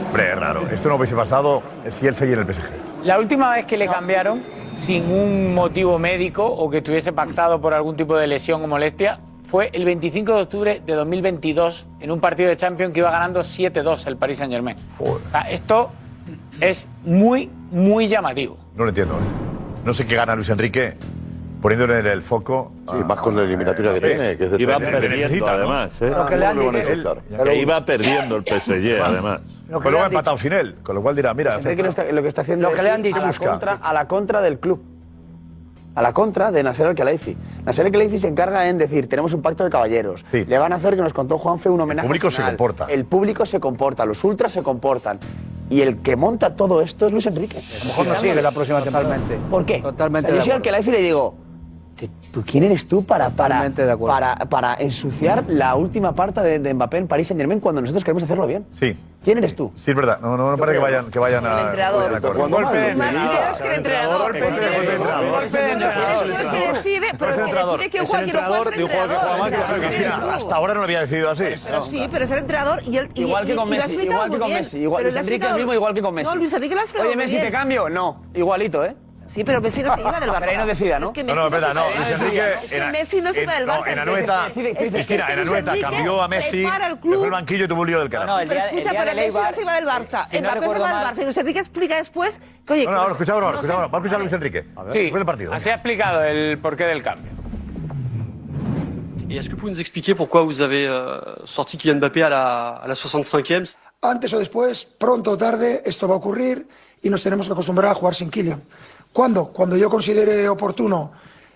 Hombre, es raro. Esto no hubiese pasado si él seguía en el PSG. La última vez que le cambiaron, sin un motivo médico o que estuviese pactado por algún tipo de lesión o molestia, fue el 25 de octubre de 2022 en un partido de Champions que iba ganando 7-2 el Paris Saint Germain. esto es muy, muy llamativo. No lo entiendo. ¿eh? No sé qué gana Luis Enrique poniéndole en el foco. Sí, más con la eliminatoria que tiene, que es de Iba perdiendo, necesita, además. ¿eh? Lo que le han ¿Cómo lo dicho- aceptar? Que iba perdiendo el PSG, además. Pues luego ha empatado sin él, con lo cual dirá, mira, Enrique lo, está, lo que está haciendo Lo que es le han ir dicho. a, la Busca. contra, a la contra del club. A la contra de Nasser Al-Khelaifi. Nasser Al-Khelaifi se encarga en decir, tenemos un pacto de caballeros. Le van a hacer, que nos contó Juanfe, un homenaje público se final. comporta. El público se comporta, los ultras se comportan. Y el que monta todo esto es Luis Enrique. A lo mejor no sigue la próxima temporada. ¿Por qué? Totalmente O sea, de yo soy acuerdo. Al-Khelaifi y le digo, "¿Te- ¿tú quién eres tú para, para, para, para ensuciar la última parte de, de Mbappé en París Saint Germain cuando nosotros queremos hacerlo bien? Sí. ¿Quién eres tú? Sí, es verdad. No, no, no parece que vayan, que vayan a. entrenador. vayan a correr. Golpe entrenador. Más que el entrenador. Golpe de entrenador. Golpe entrenador. Entrenador. Decide- pero es que decide que Es el entrenador de el un jugador que juega mal que entrenador. Hasta ahora no lo había decidido así. Pero sí, pero es el entrenador y y- Igual que con Messi, igual que con. Messi. Luis Enrique es explicado- mismo igual que con Messi. No, Luis Enrique lo ha explicado Oye, Messi. ¿te cambio? No, igualito, ¿eh? Sí, pero Messi no se iba del Barça. Pero ahí no decida, ¿no? Es que No, Messi no, es verdad, no. iba Luis Enrique. Es que en- Messi no se en- iba del no, Barça. En Anoeta. Es que- Cristina, en Enrique cambió a Messi. el Le fue el banquillo y tuvo un lío del carajo. No, el Pero día, escucha, el día pero del Messi no se iba del Barça. si no Mbappé se va del Barça. Y Luis Enrique explica después que, oye, No, no, ahora, no- escucha ahora, no escucha ahora. Va a escuchar a Luis Enrique. Sí, Después del partido. así ha explicado el porqué del cambio. Et est-ce que vous pouvez nous expliquer pourquoi vous avez euh, sorti Kylian Mbappé à la, à la 65e Antes o después, pronto o tarde, esto va a ocurrir y nos tenemos que acostumbrar a jugar sin Kylian. ¿Cuándo? Cuando yo considere oportuno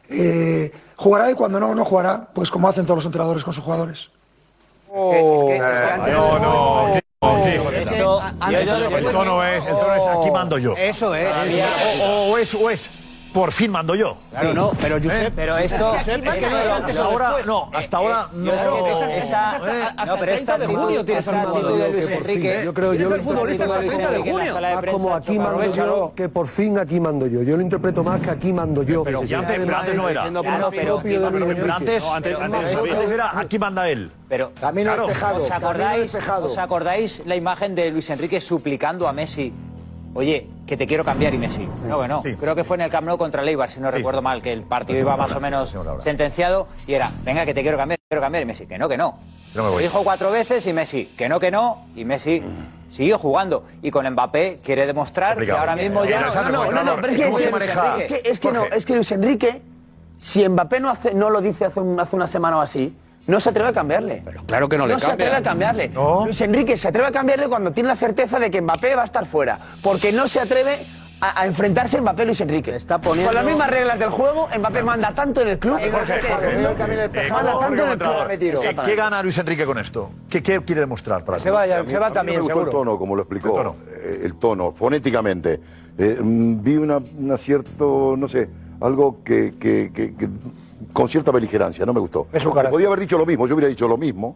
eh, jugará y cuando no, no jugará, pues como hacen todos los entrenadores con sus jugadores. No, no. Esto- El tono es, el tono es aquí mando yo. Eso es. O, o es, o es, por fin mando yo. Claro, no, pero Josep- Pero esto- es que no ahora, después. no, hasta ahora no. Esta- hasta no, pero 30 esta de junio tienes esta al mando actitud de yo, Luis Enrique. Yo creo yo el futbolista hasta el 30 de junio. como aquí mando yo, que por fin aquí mando yo. Yo lo interpreto más que aquí mando yo. Pero antes, no era. Claro, pero, antes, No, antes- era aquí manda él. Pero Camino Claro. despejado. ¿Os camino acordáis, despejado. ¿Os acordáis la imagen de Luis Enrique suplicando a Messi? Oye, que te quiero cambiar y Messi. No, que no. Creo que fue en el Camp Nou contra el Eibar, si no recuerdo mal, que el partido iba más o menos sentenciado y era, venga, que te quiero cambiar, quiero cambiar y Messi. Que no, que no. No me Lo voy. dijo cuatro veces y Messi, que no, que no, y Messi siguió jugando. Y con Mbappé quiere demostrar que ahora mismo Eh, ya... no, no, no, No, no, pero es que, ¿Cómo se es que- maneja? es que, es que no, es que Luis Enrique, si Mbappé no, hace, no lo dice hace, un- hace una semana o así, no se atreve a cambiarle. Pero claro que no le No se cambia. atreve a cambiarle. Luis Enrique se atreve a cambiarle cuando tiene la certeza de que Mbappé va a estar fuera. Porque no se atreve a, a enfrentarse Mbappé Luis Enrique. Está poniendo- Con las mismas reglas del juego, Mbappé manda tanto en el club. Jorge, Jorge. Manda como tanto en el club. eh, ¿Qué gana Luis Enrique con esto? ¿Qué, qué quiere demostrar para Se A se va a también, me gustó el seguro. tono, como lo explicó. El tono. eh, el tono, fonéticamente. Eh, mm, vi una, una cierto, no sé, algo que, que- que- que- con cierta beligerancia, no me gustó. Es su carácter. Podía haber dicho lo mismo, yo hubiera dicho lo mismo,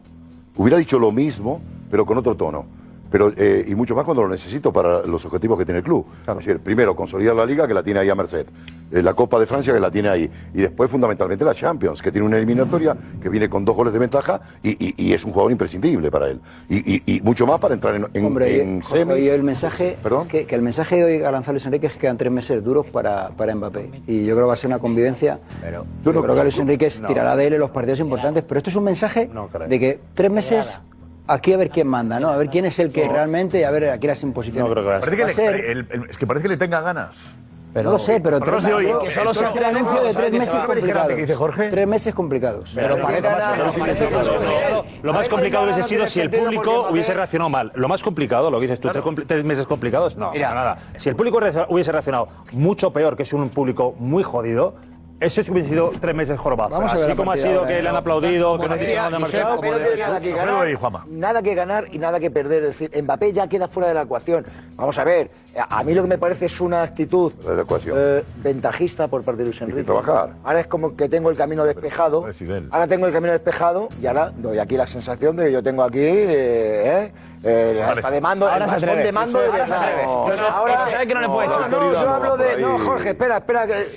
hubiera dicho lo mismo, pero con otro tono. Pero, eh, y mucho más cuando lo necesito para los objetivos que tiene el club. Es decir, primero, consolidar la liga, que la tiene ahí a Merced. eh, la Copa de Francia que la tiene ahí. Y después, fundamentalmente, la Champions, que tiene una eliminatoria que viene con dos goles de ventaja y, y- y es un jugador imprescindible para él. Y, y- y mucho más para entrar en, en, Hombre, en Jorge, semis. y el mensaje, que, que el mensaje de hoy a lanzar Luis Enrique es que quedan tres meses duros para, para Mbappé. Y yo creo que va a ser una convivencia. Pero, yo creo que Luis Enrique no. tirará de él en los partidos importantes, pero esto es un mensaje de que tres meses. Aquí a ver quién manda, ¿no? A ver quién es el que realmente, y a ver aquí las imposiciones. Parece que Va a le- ser- el- el- es que parece que le tenga ganas. no lo sé, pero Por tres que solo sea el anuncio de ¿sabes tres que meses va a complicados. que dice Jorge? Tres meses complicados. Pero parece más- pero parece que lo- Lo más complicado hubiese sido si el público hubiese reaccionado mal. Lo más complicado, lo que dices tú, tres, compli- tres meses complicados, no, Mira. para nada. Si el público hubiese reaccionado mucho peor, que es un público muy jodido, eso sí hubiese sido tres meses jorobados. Vamos a ver Así la como ha partida sido ahora, que ¿eh? le han aplaudido, que no han dicho marchado. Tiene nada que ganar, nada que ganar y nada que perder. Es decir, Mbappé ya queda fuera de la ecuación. Vamos a ver, a a mí lo que me parece es una actitud eh, ventajista por parte de Luis Enrique. trabajar. Ahora es como que tengo el camino despejado. Ahora tengo el camino despejado y ahora doy aquí la sensación de que yo tengo aquí eh, eh, eh, alza de mando, Ahora se atreve. de mando de Ahora se verdad. atreve. No, Eso- ahora sabe que no le puede echar. No, yo no hablo de. No. Jorge, espera, espera. que-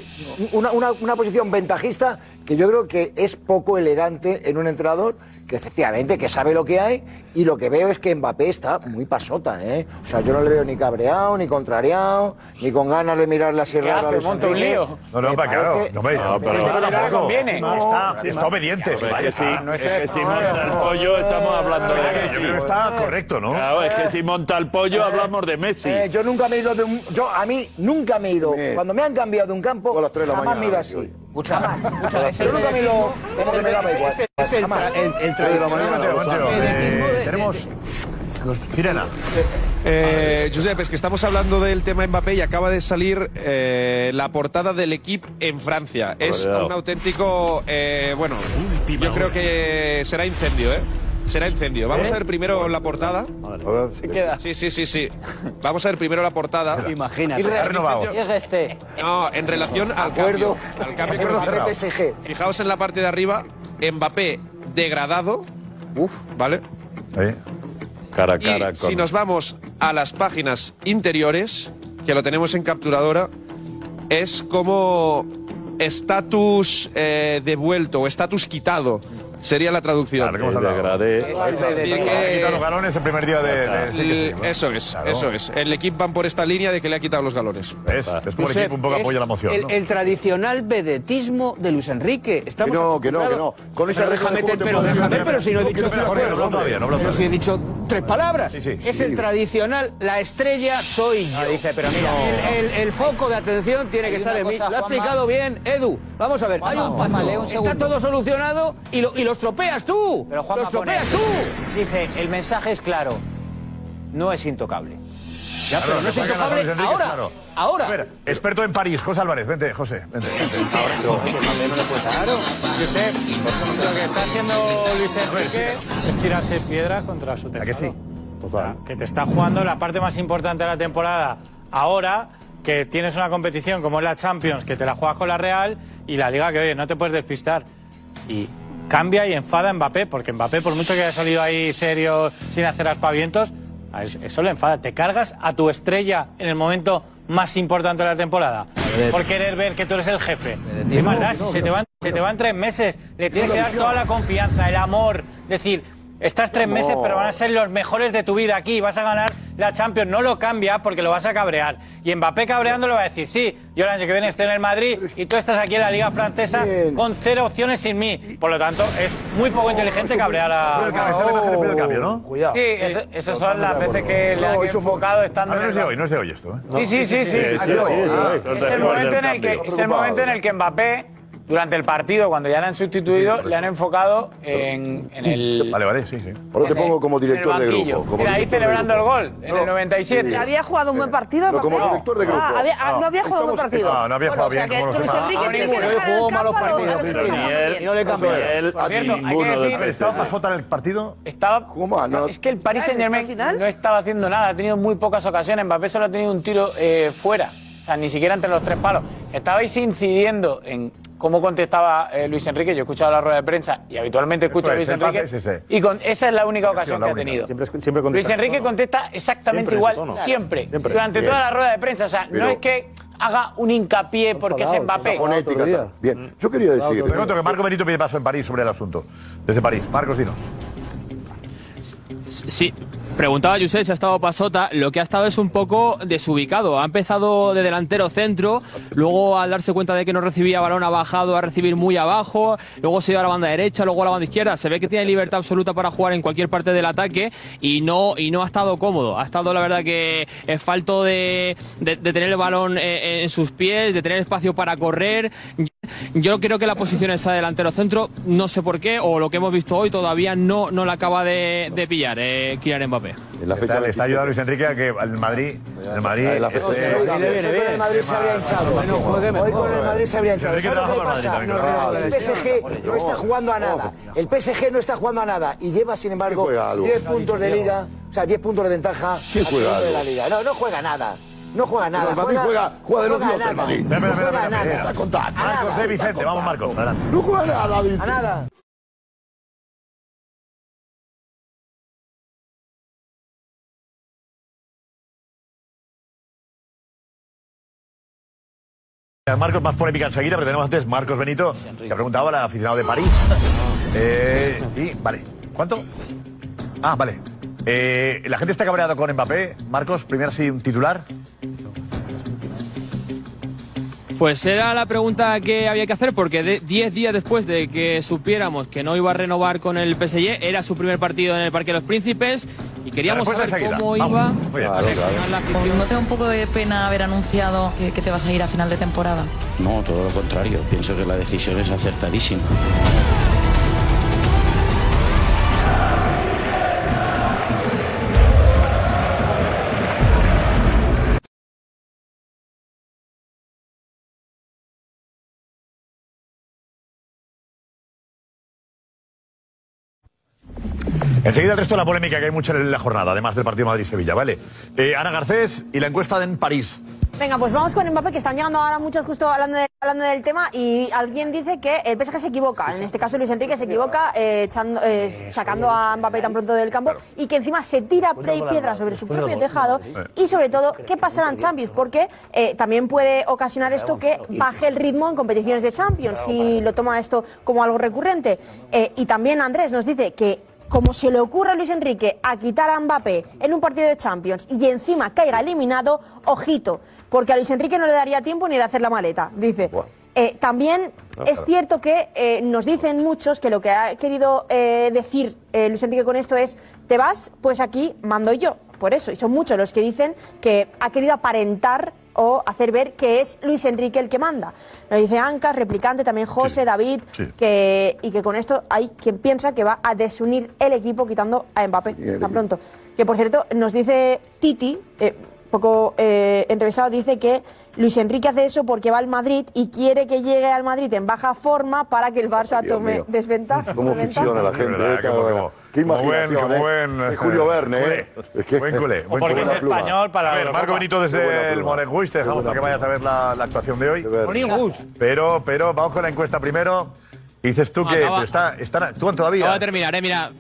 Una, una, una posición ventajista que yo creo que es poco elegante en un entrenador que efectivamente que sabe lo que hay y lo que veo es que Mbappé está muy pasota, ¿eh? O sea, yo no le veo ni cabreado, ni contrariado, ni con ganas de mirar la sierra a Luis Monta un lío. No, no, Me para claro. No, hombre, no, pero me tampoco. conviene. No, está, está obediente. Es que está. si- no es que si monta el pollo estamos hablando de Messi. Yo creo que está correcto, ¿no? Claro, es que si monta el pollo hablamos de Messi. Eh, yo nunca me he ido de un. Yo, a mí, nunca me he ido. Cuando me han cambiado de un campo, jamás mañana, me he ido así. Hoy. Jamás. es Yo el nunca me he ido. vedetismo, Como que me daba igual. es el tenemos. Sirena. Eh, Josep, es que estamos hablando del tema Mbappé y acaba de salir eh, la portada del equipo en Francia. Es un auténtico, eh, bueno, yo creo que será incendio, ¿eh? Será incendio. Vamos ¿Eh? a ver primero la portada. Se queda. Sí, sí, sí, sí. Vamos a ver primero la portada. Imagínate. Ha renovado. este. No, en relación al Acuerdo. cambio. Al cambio que. PSG. Fijaos en la parte de arriba, Mbappé degradado. Uf, ¿vale? Cara a Y cara con. si nos vamos a las páginas interiores, que lo tenemos en capturadora, es como estatus eh, devuelto o estatus quitado. Sería la traducción. Claro, hablado. Es decir, que- Ha quitado los galones el primer día de. Eso es, eso es. El equipo van por esta línea de que le ha quitado los galones. ¿Ves? Es como el equipo un poco es apoya la moción. El, ¿no? el tradicional vedetismo de Luis Enrique. Estamos Que no, que no, que no. Con Enrique déjame, no te- te pero déjame, pero si no he No, dicho. no, no no Pero si he dicho tres palabras. Sí, sí, es sí. el tradicional, la estrella soy yo. dice, pero mira. El, el- el foco de atención tiene que estar en mí. Lo ha explicado bien Edu. Vamos a ver, hay un pacto. Está todo solucionado y lo, y los tropeas tú. Pero Juanma los pone, tropeas tú. dice, el mensaje es claro, no es intocable. Ya, pero no es intocable Enrique, ahora. claro. Ahora. A ver, experto en París, José Álvarez. Vente, José. Vente. Claro, yo sé, lo que está haciendo Luis Enrique es tirarse piedra contra su tejado. que sí? Total. Que te está jugando la parte más importante de la temporada ahora, que tienes una competición como es la Champions, que te la juegas con la Real, y la Liga que, oye, no te puedes despistar. Y cambia y enfada a Mbappé, porque Mbappé, por mucho que haya salido ahí serio, sin hacer aspavientos, eso, eso le enfada. Te cargas a tu estrella en el momento más importante de la temporada. Por querer ver que tú eres el jefe. ¿Qué más da? Si se te, van, se te van tres meses, le tienes que dar toda la confianza, el amor. Decir, estás tres meses, pero van a ser los mejores de tu vida aquí. Vas a ganar la Champions. No lo cambia porque lo vas a cabrear. Y Mbappé cabreando le va a decir, sí, yo el año que viene estoy en el Madrid y tú estás aquí en la Liga Francesa con cero opciones sin mí. Por lo tanto, es muy poco inteligente cabrear a... Pero el cambio, el cambio, ¿no? Cuidado. Sí, eso- esas son las veces que le han enfocado estando en no de hoy, no de hoy esto. ¿eh? Sí, sí, sí, sí, es el momento en el que Mbappé, durante el partido, cuando ya le han sustituido, le han enfocado en, en el. Vale, vale, sí, sí. Ahora te pongo como director de grupo. como Mira, ahí director de celebrando el gol, en el 97. ¿Había jugado un buen partido? No, como Mbappé? director de grupo. Ah, había- ah, no había jugado un buen partido. No, no había jugado Bueno, o sea, bien, como Luis. Enrique Ah, jugó malos partidos, ni juegan él- bien. y no le cambió. Ninguno del PSG. ¿Estaba pasota en el partido? Estaba. ¿Cómo? Ah, no. Es que el Paris Ah, Saint Germain ¿al final? no estaba haciendo nada, ha tenido muy pocas ocasiones. Mbappé solo ha tenido un tiro eh, fuera, sea, ni siquiera entre los tres palos. Estabais incidiendo en cómo contestaba eh, Luis Enrique. Yo he escuchado la rueda de prensa y habitualmente escucho a Luis Enrique. pase es ese. Y con, esa es la única ocasión que ha tenido. Siempre, siempre Luis Enrique contesta exactamente Siempre igual, tono. siempre, Siempre. durante Bien. toda la rueda de prensa. O sea, no es que haga un hincapié porque es Mbappé. Fonética, tal. Bien, yo quería decir. Te cuento que Marco Benito pide paso en París sobre el asunto. Desde París. Marcos, dinos. Sí, preguntaba José si ha estado Pasota. Lo que ha estado es un poco desubicado. Ha empezado de delantero centro, luego al darse cuenta de que no recibía balón ha bajado a recibir muy abajo, luego se ha a la banda derecha, luego a la banda izquierda. Se ve que tiene libertad absoluta para jugar en cualquier parte del ataque y no, y no ha estado cómodo. Ha estado, la verdad, que es falto de, de- de tener el balón eh, en sus pies, de tener espacio para correr. Yo creo que la posición esa de delantero centro, no sé por qué, o lo que hemos visto hoy todavía no, no la acaba de, de pillar eh, Kylian Mbappé. En la fecha Está- le está ayudando Luis Enrique a que el Madrid. El Madrid. El Madrid se habría hinchado. Hoy con el Madrid se habría hinchado. Enrique ¿Sabes lo que trabaja para el PSG no está jugando a nada. El PSG no está jugando a nada y lleva, sin embargo, juega algo? 10 puntos de liga, o sea, 10 puntos de ventaja ¿Quién al juega segundo de la liga. No, no juega nada. No juega nada. el Madrid juega- juega de los dioses, el. Madrid. Espera, espera. Marcos de Vicente. Vamos, Marcos. Adelante. No juega nada, dice. A nada. Marcos, más polémica enseguida, pero tenemos antes Marcos Benito, que ha preguntado al aficionado de París. Eh, y, vale, ¿cuánto? Ah, vale. Eh, la gente está cabreada con Mbappé. Marcos, primero sí un titular. Pues era la pregunta que había que hacer porque de- 10 días después de que supiéramos que no iba a renovar con el PSG, era su primer partido en el Parque de los Príncipes y queríamos saber cómo Vamos. iba bien. a. ¿No te da un poco de pena haber anunciado que, que te vas a ir a final de temporada? No, todo lo contrario. Pienso que la decisión es acertadísima. Enseguida el resto de la polémica que hay mucha en la jornada, además del partido Madrid-Sevilla, ¿vale? Eh, Ana Garcés y la encuesta en París. Venga, pues vamos con Mbappé, que están llegando ahora muchos justo hablando, de- hablando del tema y alguien dice que el PSG se equivoca. En este caso Luis Enrique se equivoca eh, echando, eh, sacando a Mbappé tan pronto del campo y que encima se tira pre- piedra sobre su propio tejado y sobre todo qué pasará en Champions, porque eh, también puede ocasionar esto que baje el ritmo en competiciones de Champions si lo toma esto como algo recurrente. Eh, y también Andrés nos dice que como se le ocurre a Luis Enrique a quitar a Mbappé en un partido de Champions y encima caiga eliminado, ojito, porque a Luis Enrique no le daría tiempo ni de hacer la maleta, dice. Eh, también es claro. cierto que eh, nos dicen muchos que lo que ha querido eh, decir Luis Enrique con esto es, te vas, pues aquí mando yo, por eso. Y son muchos los que dicen que ha querido aparentar o hacer ver que es Luis Enrique el que manda. Lo dice Ancas, replicante, también José, David, sí. que, y que con esto hay quien piensa que va a desunir el equipo quitando a Mbappé tan pronto. Que por cierto, nos dice Titi, eh, poco eh, entrevistado, dice que Luis Enrique hace eso porque va al Madrid y quiere que llegue al Madrid en baja forma para que el Barça Dios tome mío. desventaja. ¿Cómo ficciona la gente? verdad, eh, como- cada- como- Qué como buen- como eh. buen, Es Julio Verne, culé. ¿eh? Es que- Buen culé, buen Porque es español para A ver. Marco Benito desde el pluma. Morenguis, te dejamos Qué para que vayas a ver la, la actuación de hoy. Pero, pero vamos con la encuesta primero. Dices tú que Acaba- pero está, están, actúan todavía. Acaba de terminar, eh, mira.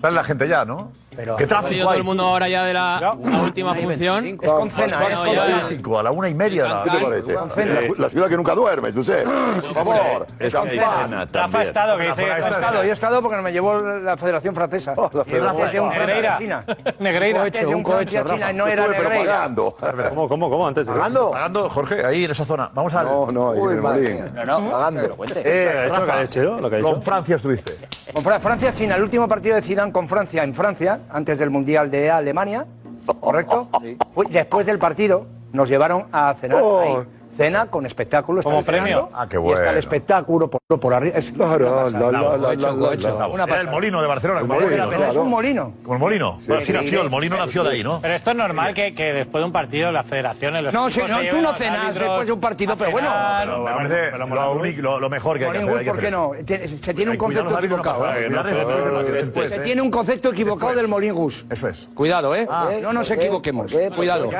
Sale la gente ya, ¿no? ¿Qué Ha tráfico todo el mundo ahora ya de la, la última función. Es con cena, es con. Tráfico, a la una y media. la- ¿Qué te parece? La, la ciudad que nunca duerme, tú sé. Por favor. Es Rafa ha estado, que dice Yo he estado, yo he estado porque me llevó la Federación Francesa. Oh, la Federación. a un Negreira. China. Negreira. Gracias a un y no era pero Negreira. pagando. ¿Cómo, cómo, cómo? Antes ¿Pagando? Pagando, Jorge, ahí en esa zona. Vamos al. No, no, Uy, mía. No, no, Pagando. Eh, ¿Lo que ha. Con Francia estuviste. Con Fra- Francia-China, el último partido de Zidane con Francia en Francia, antes del Mundial de Alemania, ¿correcto? Después del partido nos llevaron a cenar ahí. Cena con espectáculo. Como el premio. Ah, qué Y está bueno. el espectáculo por, por arriba. Es una Claro, la, la, la, la, Era el molino de Barcelona. como molino, ¿no? es un molino. Como el molino. Bueno, así nació, el molino nació de ahí, ¿no? Pero esto es normal que, que después de un partido las federaciones, los No, sí, no, tú no cenas después de un partido, pero bueno. cenar. Pero me parece lo, único- lo- lo mejor que hay que hacer. ¿por qué no? Tiene- Se tiene un concepto equivocado. ¿eh? Se ¿eh? tiene un concepto equivocado del Molingus. Eso es. Cuidado, ¿eh? Ah. no nos ¿Por qué? equivoquemos. Cuidado.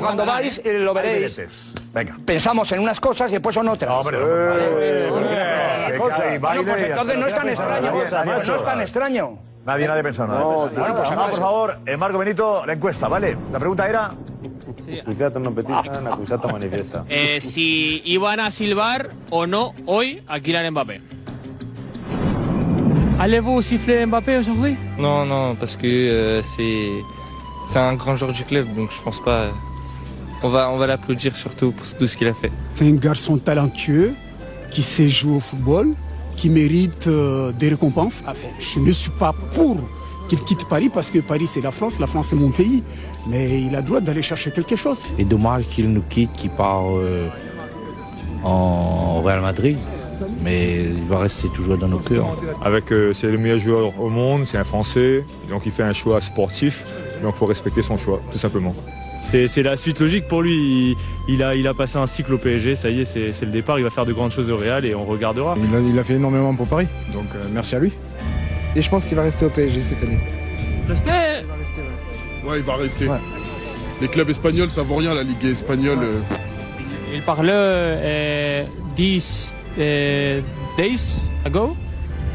Cuando vais eh, lo veréis. Venga. Pensamos en unas cosas y después son otras. No, pero no, Bueno, pues entonces no es tan extraño. No es tan extraño. Nadie, nadie pensó nada. No, bueno, pues vamos, por favor, eh, Marco Benito, la encuesta, ¿vale? La pregunta era. Manifiesta. Eh, si iban a silbar o no hoy a Kylian Mbappé. Allez-vous siffler Mbappé aujourd'hui Non, non, parce que euh, c'est c'est un grand joueur du club, donc je pense pas. On va, on va l'applaudir surtout pour tout ce qu'il a fait. C'est un garçon talentueux qui sait jouer au football, qui mérite euh, des récompenses. Enfin, je ne suis pas pour qu'il quitte Paris parce que Paris c'est la France, la France c'est mon pays, mais il a le droit d'aller chercher quelque chose. Et dommage qu'il nous quitte, qu'il part euh, en Real Madrid. Mais il va rester toujours dans nos cœurs. Avec, euh, c'est le meilleur joueur au monde, c'est un Français, donc il fait un choix sportif, donc il faut respecter son choix, tout simplement. C'est la suite logique pour lui. Il, il a, il a passé un cycle au PSG, ça y est, c'est le départ. Il va faire de grandes choses au Real et on regardera. Il a, il a fait énormément pour Paris, donc euh, merci à lui. Et je pense qu'il va rester au PSG cette année. Restez Ouais, il va rester. Les clubs espagnols, ça vaut rien, la Ligue espagnole. euh. Il parlait euh, 10 euh, days ago.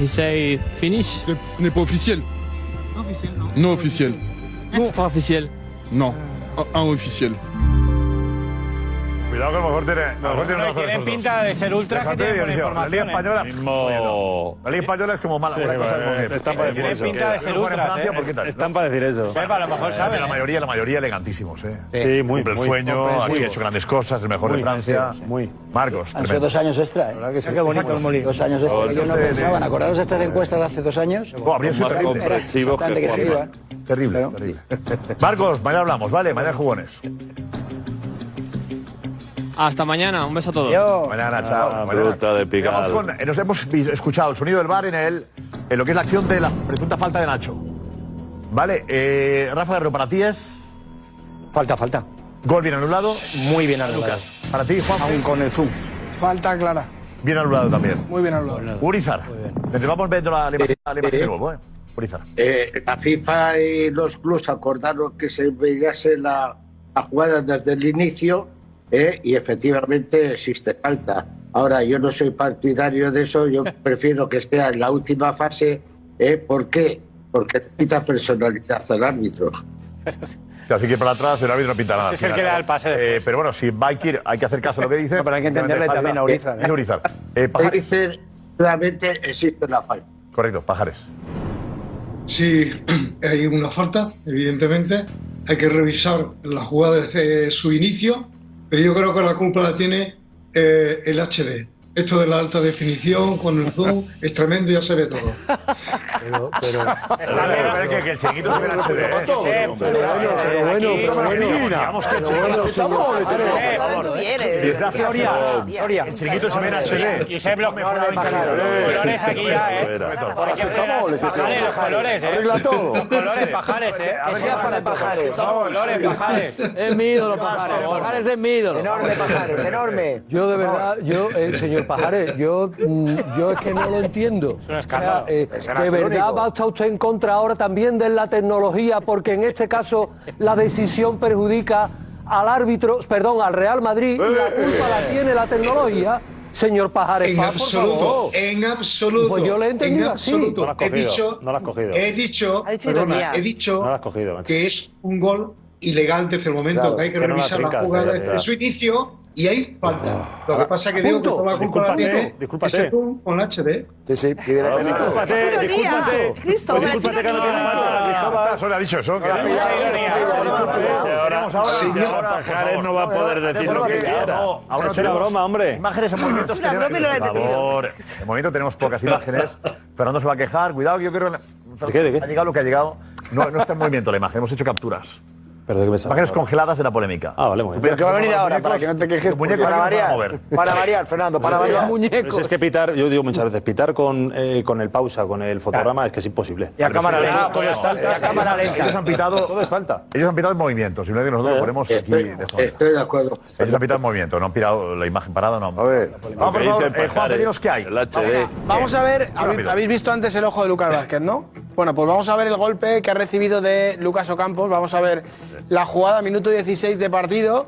He say finish. Ce n'est pas officiel. Officiel, non. Non officiel. Extra officiel. Non. Un, un officiel. Cuidado que a lo mejor tiene, a lo mejor tiene No, razón tienen pinta de ser ultras que Déjate, tienen buena Dionisio, La Liga información, Española. ¿eh? Mismo... La Liga Española es como mala. Sí, una cosa bueno, como que- están para decir Tiene eso. pinta de Que ser ultras, Francia, ¿eh? ¿por qué tal? Están para decir eso. Sepa, a lo mejor Eh, saben, La ¿eh? mayoría, la mayoría elegantísimos, ¿eh? Sí, muy, Cumple el sueño, aquí ha hecho grandes cosas, el mejor Muy, de Francia. muy. Marcos, Han sido dos años extra, ¿eh? que sí. Qué bonito el Molino. Dos años extra. Ellos no pensaban. ¿Acordaros de estas encuestas de hace dos años? Habría sido terrible. que. Terrible, terrible. Marcos, mañana hablamos, ¿vale? Mañana jugones. Hasta mañana, un beso a todos. Mañana, chao. Ah, Mañana. fruta de. Vamos con- eh, nos hemos escuchado el sonido del bar en, el, en lo que es la acción de la presunta falta de Nacho. ¿Vale? Eh, Rafa Guerrero, para ti es. Falta, falta. Gol bien anulado. Muy bien anulado. Lucas, para ti, Juan. Aún con el zoom. Falta clara. Bien anulado también. Muy bien hablado. Urizar. Desde vamos viendo la, la imagen, la imagen de nuevo, ¿eh? Urizar. Eh, la FIFA y los clubs acordaron que se veíase la, la jugada desde el inicio eh, y efectivamente existe falta. Ahora, yo no soy partidario de eso, yo prefiero que sea en la última fase. Eh, ¿Por qué? Porque quita personalidad al árbitro. Así que para atrás el árbitro no pinta nada. Es el que le da el pase Eh, pero bueno, si va a ir, hay que hacer caso a lo que dice. No, pero hay que entenderle Falta- también a Urizar, ¿eh? Dice Urizar. Eh, Pajares. Dice, efectivamente existe la falta. Correcto, Pajares. Si hay una falta, evidentemente, hay que revisar la jugada desde su inicio, pero yo creo que la culpa la tiene eh, el HD. Esto de la alta definición con el zoom es tremendo, ya se ve todo. Pero, pero, que, que el chiquito se ve en HD, ¿eh? pero bueno, pero bueno. Digamos que el chiquito señor, se años, Soria. El chiquito se ve en HD. Josep, los colores aquí ya, ¿eh? Los colores, ¿eh? Arregla todo. Colores, pajares, ¿eh? Que sea ¿qué para pajares. Colores, pajares. Es mi ídolo, Pajares. Pajares es mi ídolo. Enorme, Pajares, enorme. Yo de verdad, yo, eh, señor Pajares, yo, mm, yo es que no lo entiendo. un escándalo. O sea, eh, de verdad va a estar usted en contra ahora también de la tecnología, porque en este caso la decisión perjudica al árbitro, perdón, al Real Madrid y la culpa la tiene la tecnología. Señor Pajares, En pa, por absoluto, favor. en absoluto. Pues yo le he en entendido así. absoluto. No lo has he cogido, dicho, no lo has cogido. He dicho, perdona, ironía. he dicho No lo has cogido, que es un gol ilegal desde el momento Claro, que hay que que no la revisar la trincas, jugada desde su inicio y hay falta. Lo que pasa es que a digo que la culpa la Discúlpate, discúlpate. con HD. Sí, sí, pide Ah, Discúlpate, discúlpate. Pues discúlpate que no tiene mano. Está, solo ha dicho eso. que- Ahora, ahora Pajares no va a poder decir lo que quiera. Ahora era tenemos broma, hombre. Imágenes en movimientos. Es una Por favor, en movimiento tenemos pocas imágenes. Fernando se va a quejar. Cuidado, que yo creo que de ha llegado lo que ha llegado. No, no está en movimiento la imagen. Hemos hecho capturas. Pero de qué me estás Imágenes hablando? congeladas de la polémica. Ah, vale, muy bien. Pero que va a venir ahora, para que no te quejes. muñecos Para variar, mover. para variar, Fernando, para variar. Pues es que pitar, yo digo muchas veces, pitar con, eh, con el pausa, con el fotograma, es que es imposible. Y a cámara lenta. Todo es falta. Y a cámara lenta. Ellos han pitado. Todo es falta. Ellos han pitado en movimiento. Simplemente nosotros lo ponemos aquí de. Estoy de acuerdo. Ellos han pitado en movimiento. No han pirado la imagen parada, no. A ver. Vamos, por que favor. dicen Eh, Juan, Pajares, dinos qué hay. el HD. Vamos a ver, habéis visto antes el ojo de Lucas Vázquez, ¿no? Bueno, pues vamos a ver el golpe que ha recibido de Lucas Ocampos. Vamos a ver la jugada, minuto 16 de partido.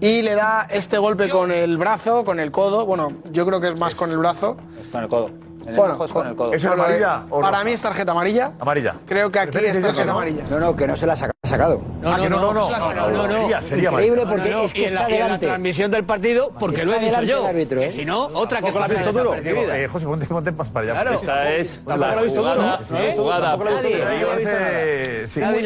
y le da este golpe con el brazo, con el codo. Bueno, yo creo que es más con el brazo. Es con el codo. El Bueno, es con el codo. ¿Eso es amarilla o Para roja? mí es tarjeta amarilla. Amarilla. Creo que aquí es tarjeta amarilla. No, no, que no se la ha saca- sacado. Ah, no, no, no, no, no, no. sería- sería Increíble amarilla. porque No, no, es que está en la delante. transmisión del partido, porque Está lo he dicho delante yo. ¿eh? si no, otra que pasa visto duro. desapercibida. Eh, José, ponte, ponte más para allá. Claro. Esta es la jugada, ¿no? la jugada. Nadie,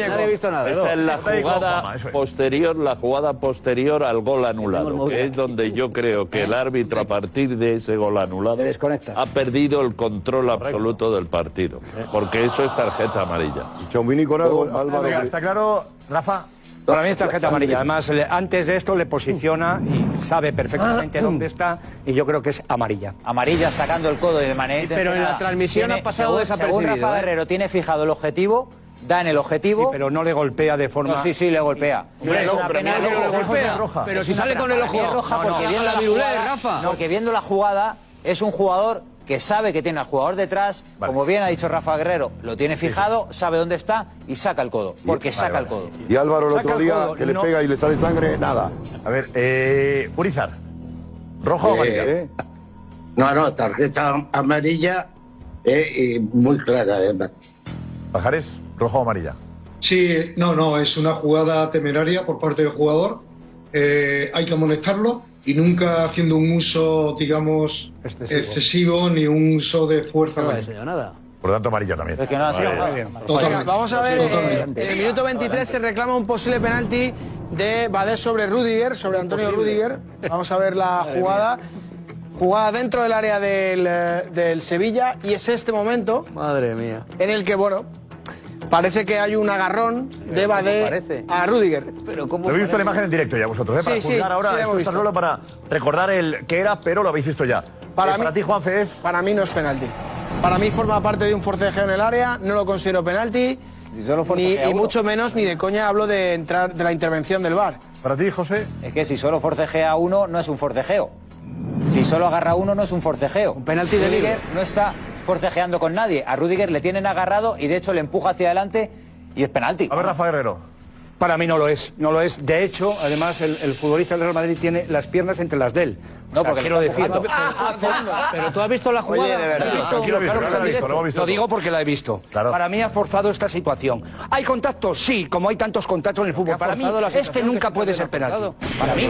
ha visto nada. Esta es la jugada posterior, la jugada posterior al gol anulado, que es donde yo creo que el árbitro a partir de ese gol anulado ha perdido el control absoluto del partido, porque eso es tarjeta amarilla. Venga, ¿Está claro, Rafa? Para mí es tarjeta amarilla. Además, le- antes de esto le posiciona y sabe Ah. perfectamente dónde está y yo creo que es amarilla. Amarilla sacando el codo y de manera. Pero en la transmisión ha pasado según, desapercibido, Según Rafa ¿eh? Guerrero tiene fijado el objetivo, da en el objetivo. pero no le golpea de forma. No, sí, sí, le golpea. Hombre, Es no, una pero penal mira que roja. lo golpea. Es roja. Pero si una sale con penal el ojo. roja, roja No, no, porque no, viendo la la virulé, jugada, Rafa. no, porque viendo la jugada es un jugador que sabe que tiene al jugador detrás, como bien ha dicho Rafa Guerrero, lo tiene fijado, sabe dónde está y saca el codo, porque saca el codo. Y Álvaro el otro el día codo, que le pega y le sale sangre, nada. A ver, eh, Urizar. ¿Roja o amarilla? Eh, No, no, tarjeta amarilla eh, y muy clara además. Pajares, ¿roja o amarilla? Sí, no, no, es una jugada temeraria por parte del jugador. Eh, hay que amonestarlo y nunca haciendo un uso, digamos, excesivo, ni un uso de fuerza. No ha enseñado nada. Por lo tanto, amarilla también. Es que no ha sido Vale. Venga, vamos a ver, eh, en el minuto 23 se reclama un posible penalti de Badés sobre Rudiger, sobre Antonio Rudiger. Vamos a ver la jugada. Jugada dentro del área del, eh, del Sevilla y es este momento Madre mía. en el que, bueno, parece que hay un agarrón de Badé a Rudiger. Pero Lo habéis visto la imagen en directo ya vosotros, ¿eh? Para Sí, sí, juzgar ahora, sí la esto está solo para recordar el que era, pero lo habéis visto ya. Para Eh, mí- para ti, Juanfe, es... Para mí no es penalti. Para mí forma parte de un forcejeo en el área, no lo considero penalti. Ni, y mucho menos ni de coña hablo de entrar de la intervención del VAR. Para ti, José. Es que si solo forcejea uno, no es un forcejeo. Si solo agarra uno, no es un forcejeo. Un penalti de libro. no está forcejeando con nadie. A Rudiger le tienen agarrado y de hecho le empuja hacia adelante y es penalti. A ver, Rafa Guerrero. Para mí no lo es, no lo es. De hecho, además, el, el futbolista del Real Madrid tiene las piernas entre las de él. No, porque quiero decir. empujando. Pero tú has visto la jugada. Oye, de verdad. Lo he visto, lo hemos visto Lo todo. digo porque la he visto. Claro. Para mí ha forzado esta situación. ¿Hay contactos? Sí, como hay tantos contactos en el fútbol. Para mí, la este nunca puede se ser penalti. Para mí.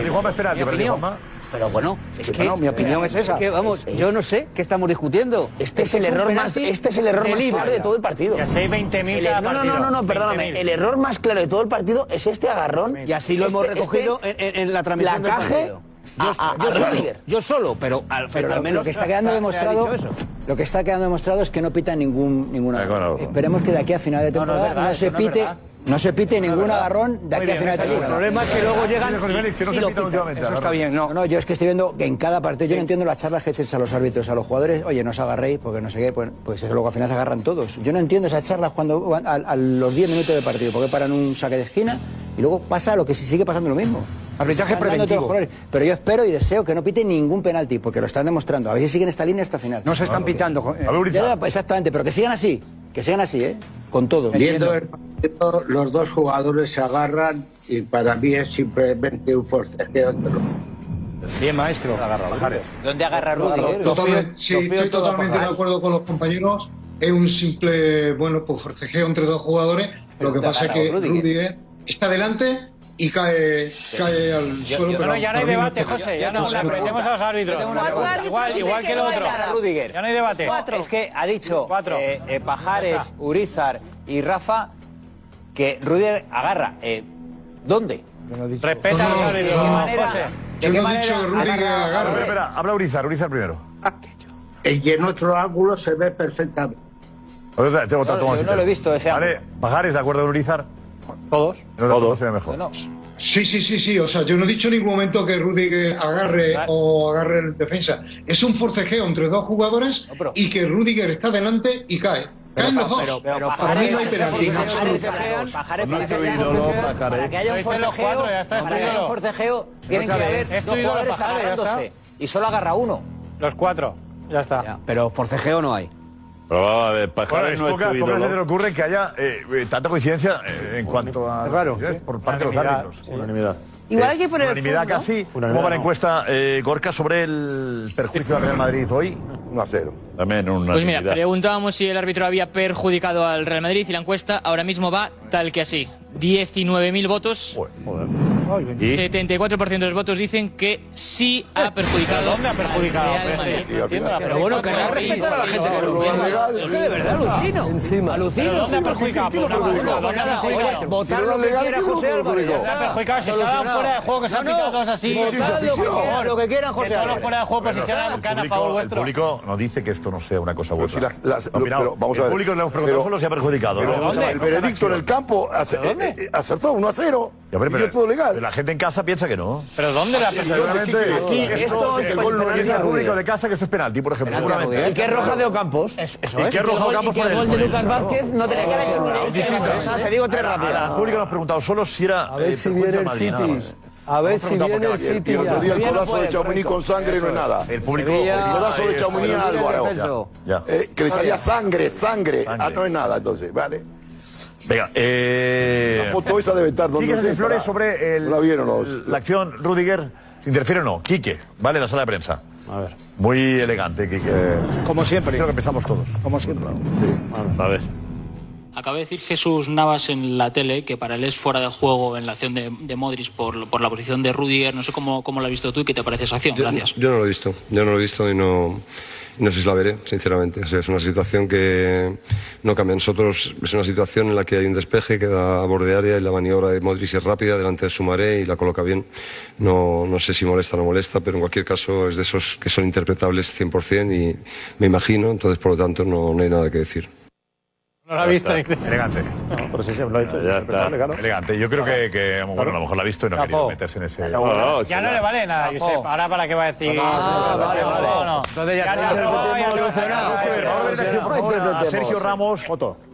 Pero bueno, es que. Mi opinión es esa. Es que, vamos, yo no sé qué estamos discutiendo. Este es el error más, este es el error más claro de todo el partido. Y así hay 20.000 El- cada no, no, no, no, no, perdóname. 20.000. El error más claro de todo el partido es este agarrón. Y así lo hemos Este- recogido este en, la transmisión placaje partido. Yo, a- a- yo a solo, yo solo, pero al, Pero al menos lo que está quedando demostrado, lo que está quedando demostrado es que no pita ningún ninguna. Claro. Esperemos que de aquí a final de no, temporada no, verdad, se no pite, no se pite ningún verdad. agarrón de aquí a final de temporada. El problema es que luego llegan. José Félix, que no y se pitan. últimamente. Eso está bien, no. No, yo es que estoy viendo que en cada partido, yo no entiendo las charlas que se echan a los árbitros, a los jugadores, oye, no os agarréis porque no sé qué, pues, pues eso luego al final se agarran todos. Yo no entiendo esas charlas cuando van a, a los 10 minutos de partido, porque paran un saque de esquina y luego pasa lo que sí sigue pasando lo mismo. Arbitraje preventivo. Pero yo espero y deseo que no pite ningún penalti, porque lo están demostrando. A ver si siguen esta línea hasta final. No se están pitando. Ya, exactamente, pero que sigan así, que sigan así, ¿eh? Con todo. Viendo el partido, los dos jugadores se agarran y para mí es simplemente un forcejeo entre los Bien, maestro. ¿Dónde agarra Rudiger? Totalmente, sí, estoy totalmente de acuerdo con los compañeros. Es un simple, bueno, pues forcejeo entre dos jugadores. Lo que pasa es que. Rudiger está delante y cae, cae al suelo. yo- pero no, ya no hay debate, José, ya no, le aprendemos a los árbitros. Igual, igual, que el otro. Rudiger. Ya no hay debate. Es que ha dicho eh, eh, Pajares, Urizar y Rafa que Rudiger agarra. Eh, ¿Dónde? Respeta a los árbitros. ¿De qué manera? Yo ¿De qué no he manera dicho que Rudiger agarra- agarre. Espera, espera, habla Urizar, Urizar primero. Y en otro ángulo se ve perfectamente. Yo no lo he visto ese Vale, Pajares, ¿de acuerdo con Urizar? Todos. Todos. se ve mejor. Sí, sí, sí, sí. O sea, yo no he dicho en ningún momento que Rudiger agarre o agarre el defensa. Es un forcejeo entre dos jugadores y que Rudiger está delante y cae. Caen los dos. pero- pero Para mí no hay penalti. No para que haya un forcejeo- para que haya un Lo dicen los forcejeo, cuatro, ya está, es para tu que haya un ídolo. forcejeo, tienen que Probaba de pajares bueno, no pocas, pocas veces ocurre que haya eh, eh, tanta coincidencia eh, en cuanto a... Es raro, ¿sí? ¿eh? por parte de los árbitros. Sí. Unanimidad. Igual es que por el unanimidad fútbol, casi. ¿Cómo va la encuesta, eh, Gorka, sobre el perjuicio del Real Madrid hoy? 1 a 0. También una Pues mira, preguntábamos si el árbitro había perjudicado al Real Madrid y la encuesta ahora mismo va tal que así. 19.000 votos. Bueno, ¿Y? 74% de los votos dicen que sí ha perjudicado. ¿Dónde ha perjudicado? Pero bueno, que a la gente De verdad, Lucino. ¿Dónde ha perjudicado? Votar lo que quiera José Álvarez. Está ha José a. El público no dice que esto no sea una cosa vamos a ver. El público le hemos preguntado se ha perjudicado. El veredicto en el campo acertó a 0. Legal. Pero la gente en casa piensa que no. ¿Pero dónde la piensa? Aquí, esto es el gol no es público de casa, que esto es penalti, por ejemplo. ¿Y qué roja de Ocampos? Eso es. ¿Y qué roja de Ocampos por el gol de Lucas Vázquez? No tenía que haber Te digo tres rápidas. Al público nos preguntado solo si era. A ver eh, si viene el City. ¿eh? A ver si viene el City. El otro día el codazo de Chamonix con sangre no es nada. El público. Sevilla, el codazo de Chamonix a Álvaro. Eh, que le salía sangre, sangre. Ah, sangre. Ah, no es nada entonces, ¿vale? Venga, eh... La foto esa debe estar donde Flores sobre el, la, vieron los... la acción Rudiger. ¿Interfiere o no? Quique, ¿vale? La sala de prensa. A ver. Muy elegante, Quique. Eh, como siempre. Creo que empezamos todos. Como siempre. Sí. A ver. Acaba de decir Jesús Navas en la tele que para él es fuera de juego en la acción de, de Modric por, por, la posición de Rudiger. No sé cómo, cómo la has visto tú y qué te parece esa acción. Gracias. Yo, yo no lo he visto. Yo no lo he visto y no no sé si la veré, sinceramente. Es una situación que no cambia. Nosotros es una situación en la que hay un despeje que da a borde y la maniobra de Modric es rápida delante de Sumaré y la coloca bien. No, no sé si molesta o no molesta, pero en cualquier caso es de esos que son interpretables 100% y me imagino, entonces por lo tanto no hay nada que decir. No la ha visto. Elegante. No, pero sí, sí, lo ha dicho. Ya está. Elegante. Yo creo que, bueno, a lo mejor lo ha visto y no ha querido meterse en ese... Ya no le vale nada, Josep. Ahora para qué va a decir... Ah, vale, vale. Entonces ya está. Sergio Ramos,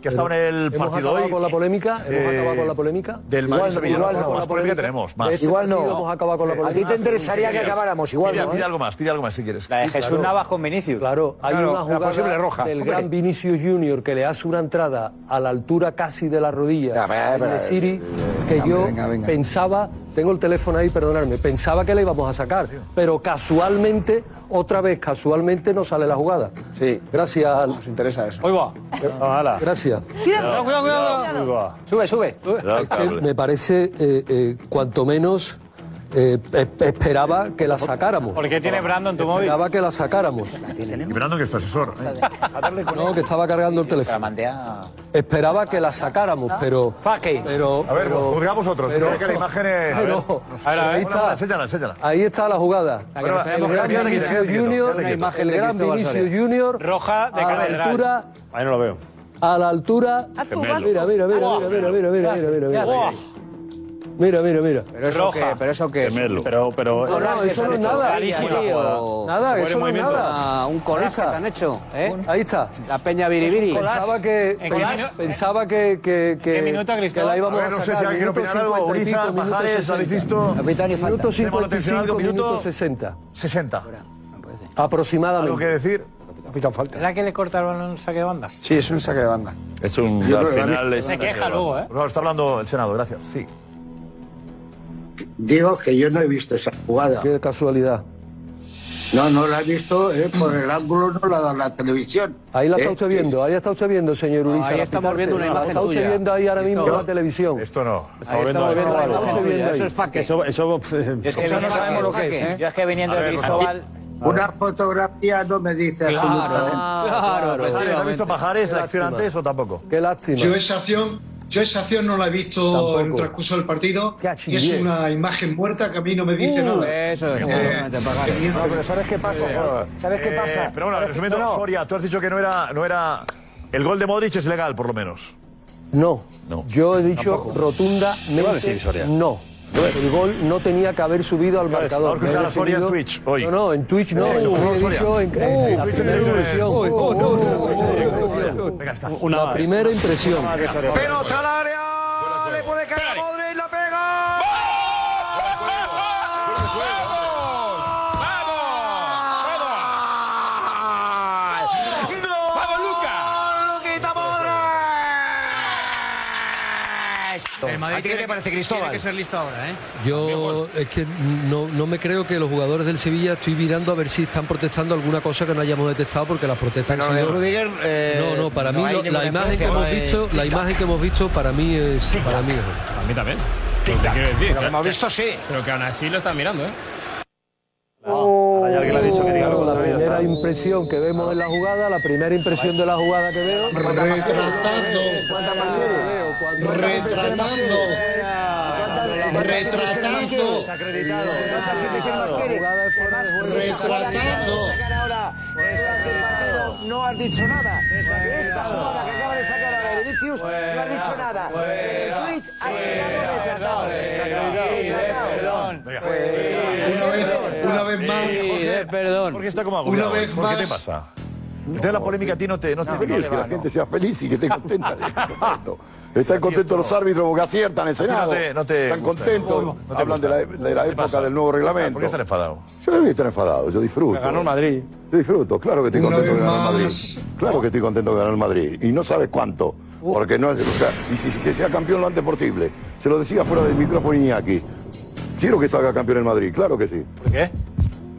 que ha estado en el partido hoy. con la polémica? ¿Hemos eh, acabado con la polémica? Del Madrid Sevilla. Más polémica tenemos, más. Igual no. A ti te interesaría que acabáramos, igual no. Pide algo más, pide algo más si quieres. La de Jesús Navas con Vinicius. Claro, hay una jugada del gran Vinicius Junior que le hace una entrada a la altura casi de las rodillas ya, Siri que yo pensaba, tengo el teléfono ahí, perdonadme, pensaba que la íbamos a sacar, pero casualmente, otra vez casualmente, no sale la jugada. Sí. Gracias. Al... Nos interesa eso. Hoy va. Eh, gracias. Cuidado, cuidado, cuidado. Sube, sube. Es que me parece eh, eh, cuanto menos esperaba que la sacáramos. ¿Por qué tiene Brando en tu móvil? Esperaba que la sacáramos. ¿Y que es tu asesor? No, que estaba cargando el teléfono. Esperaba que la sacáramos, pero... pero a ver, juzgamos otros. Que la imagen es... A ver, a ver, ahí está. Ahí está la jugada. El gran Vinicio Junior, el gran Junior... Roja de. Ahí no lo veo. A la altura... Mira, mira, mira, mira, mira, mira, mira, mira, mira. Mira, mira, mira. ¿Pero eso Roja. qué? ¿Pero eso qué? Es? Pero, pero... No, no, eso no es nada. Tío. Nada, eso no es nada. Un coraje te han hecho, ¿eh? Ahí está. La peña biribiri. Pensaba que... Pens, pensaba que... que, que ¿Qué minuto, Que la íbamos a, ver, no sé si alguien opinará algo. Urizar, Pajares, habéis visto... Capitán y Minuto 55, minuto 60. 60. Aproximadamente. ¿Algo que decir? Capitán falta. ¿Era que le cortaron un saque de banda? Sí, es un saque de banda. Es un... Al final... Se queja luego, ¿eh? No, está hablando el Senado, gracias. Sí. Digo que yo no he visto esa jugada. Qué casualidad. No, no la he visto, eh, por el ángulo no la da la televisión. Ahí la está eh, usted viendo, ahí está usted viendo, señor Ulises. ahí estamos viendo una imagen. La está usted viendo ahí ahora mismo esto, en la televisión. Esto no. Ahí estamos viendo, una imagen. Eso es faque. Eso, es que no sabemos lo que es. ¿eh? Yo es que viniendo de Cristóbal. Una fotografía no me dice claro, absolutamente. Claro, claro. ¿Has visto pajares la acción antes o tampoco? Qué lástima. Yo esa acción yo esa acción no la he visto en el transcurso del partido y es una imagen muerta que a mí no me dice uh, nada. Eso es, eh, eh, No, pero ¿sabes qué pasa? Eh, ¿Sabes qué pasa? Eh, pero bueno, resumiendo. Soria, tú has dicho que no era, no era... El gol de Modric es legal, por lo menos. No. no. Yo he dicho Tampoco. rotundamente ¿Qué va a no. El gol no tenía que haber subido al marcador. Ahora escuchar a Soria en Twitch hoy. No, no, en Twitch no. en Twitch Venga, está. Una primera impresión. Pelota al área. ¿A ti qué te parece, Cristóbal? Tiene que ser listo ahora, ¿eh? Yo es que no, no me creo que los jugadores del Sevilla estoy mirando a ver si están protestando alguna cosa que no hayamos detectado porque las protestas Pero han de sido- Rudiger, eh, no, no, para no mí lo- la imagen que hemos hay- visto, la imagen que hemos visto para mí es para mí es- A mí también. Lo que quiero decir. Lo que hemos visto, sí. Pero que aún así lo están mirando, ¿eh? Ahora ya alguien le ha dicho que diga algo la primera impresión que vemos en la jugada, la primera impresión de la jugada que veo. Retratando. Retratando. Desacreditado. No has dicho nada. De esta jugada que acaba de sacar ahora Vinicius, no has dicho nada. En el Twitch has quedado retratado. Una vez, una vez más. Perdón. Porque está como Una vez Jorge, ¿Qué te más. pasa? Entonces la polémica a ti no te... No, te que la gente sea feliz y que esté contenta. Están contentos los árbitros porque aciertan el no Senado. te- no te Están gusta. contentos. No te Hablan de la, de la ¿Qué época pasa? del nuevo reglamento. ¿Por qué están enfadados? Yo debí estar enfadado, yo disfruto. ganó el Madrid. Yo disfruto, claro que estoy contento vez ganó el Madrid. Claro que estoy contento que ganó el Madrid. Y no sabes cuánto. Porque no es. O sea, y si, que sea campeón lo antes posible. Se lo decía fuera del micrófono Iñaki. Quiero que salga campeón el Madrid, claro que sí. ¿Por qué?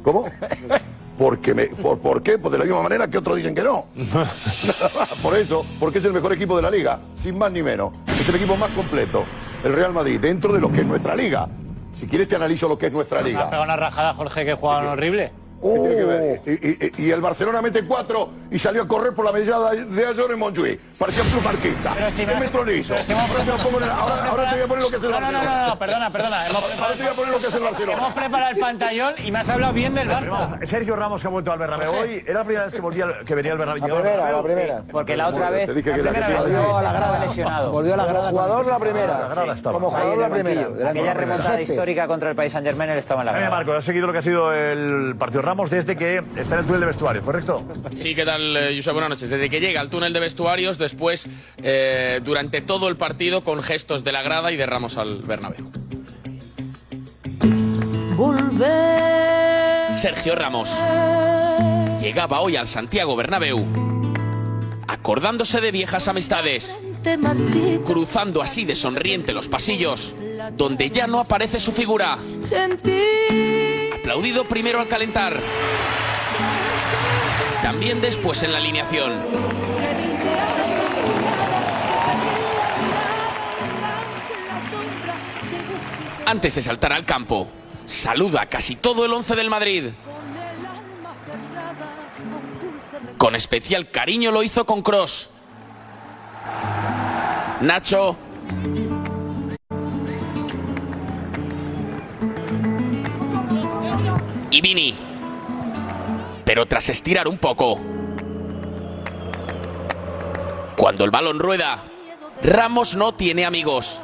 ¿Cómo? Porque me, por, ¿Por qué? Pues de la misma manera que otros dicen que no. Nada más, por eso, porque es el mejor equipo de la liga, sin más ni menos. Es el equipo más completo, el Real Madrid, dentro de lo que es nuestra liga. Si quieres te analizo lo que es nuestra ¿Has liga. pegado una rajada, Jorge, que jugaban horrible? ¿Qué tiene que ver? Y, y- y el Barcelona mete cuatro y salió a correr por la mediada de Ayor en Montjuic. Parecía un marquista. Pero si ¿Qué me si hemos Ahora te voy a poner- ahora- ahora te voy a poner lo que es el No, no, no, Barcelona. no, no, perdona, perdona. Hemos Ahora te voy a poner lo que es el Barcelona. Hemos preparado el pantallón y me has hablado bien del Barça. Sergio Ramos que ha vuelto al Bernabéu hoy. ¿Era la primera vez que, volvía, que venía al Bernabéu? La primera, Bernabéu? la primera. Porque la otra vez, la primera volvió a la grada. lesionado. Volvió a la grada. Como jugador la primera. Como jugador la primera. Aquella remontada histórica contra el país Saint Germain, él estaba en la grada. Marco, has seguido lo que ha sido el partido Ramos desde que está en el túnel de vestuarios, ¿correcto? Sí, ¿qué tal, eh, Josep? Buenas noches. Desde que llega al túnel de vestuarios, después, eh, durante todo el partido, con gestos de la grada y de Ramos al Bernabéu. Sergio Ramos llegaba hoy al Santiago Bernabéu acordándose de viejas amistades, cruzando así de sonriente los pasillos, donde ya no aparece su figura. Aplaudido primero al calentar, también después en la alineación. Antes de saltar al campo, saluda a casi todo el once del Madrid. Con especial cariño lo hizo con Cross. Nacho. Y Vini. Pero tras estirar un poco. Cuando el balón rueda, Ramos no tiene amigos.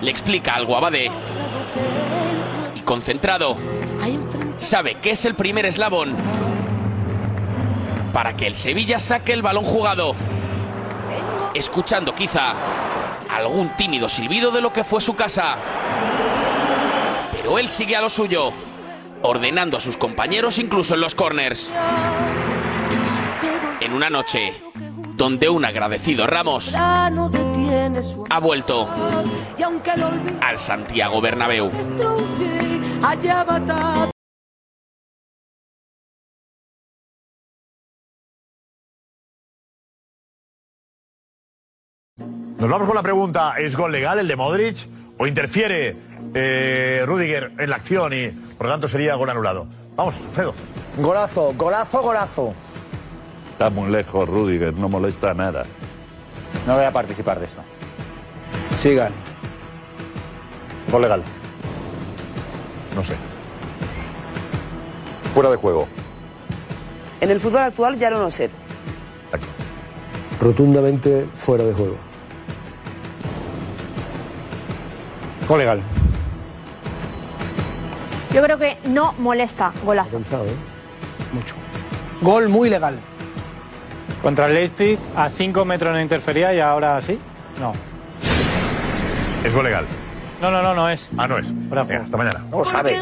Le explica algo a Bade. Y concentrado, sabe que es el primer eslabón para que el Sevilla saque el balón jugado. Escuchando quizá algún tímido silbido de lo que fue su casa. Pero él sigue a lo suyo, ordenando a sus compañeros incluso en los corners. En una noche donde un agradecido Ramos ha vuelto al Santiago Bernabéu. Nos vamos con la pregunta, ¿es gol legal el de Modric o interfiere eh, Rudiger en la acción y por lo tanto sería gol anulado? Vamos, Fredo. Golazo, golazo, golazo. Está muy lejos Rudiger, no molesta nada. No voy a participar de esto. Sigan. Gol legal. No sé. Fuera de juego. En el fútbol actual ya no lo sé. Rotundamente fuera de juego. Gol legal. Yo creo que no molesta golazo. Mucho. Gol muy legal. Contra el Leipzig, a 5 metros no interfería y ahora sí. No. ¿Es gol legal? No, no, no, no es. Ah, no es. Venga, hasta mañana. No sabe.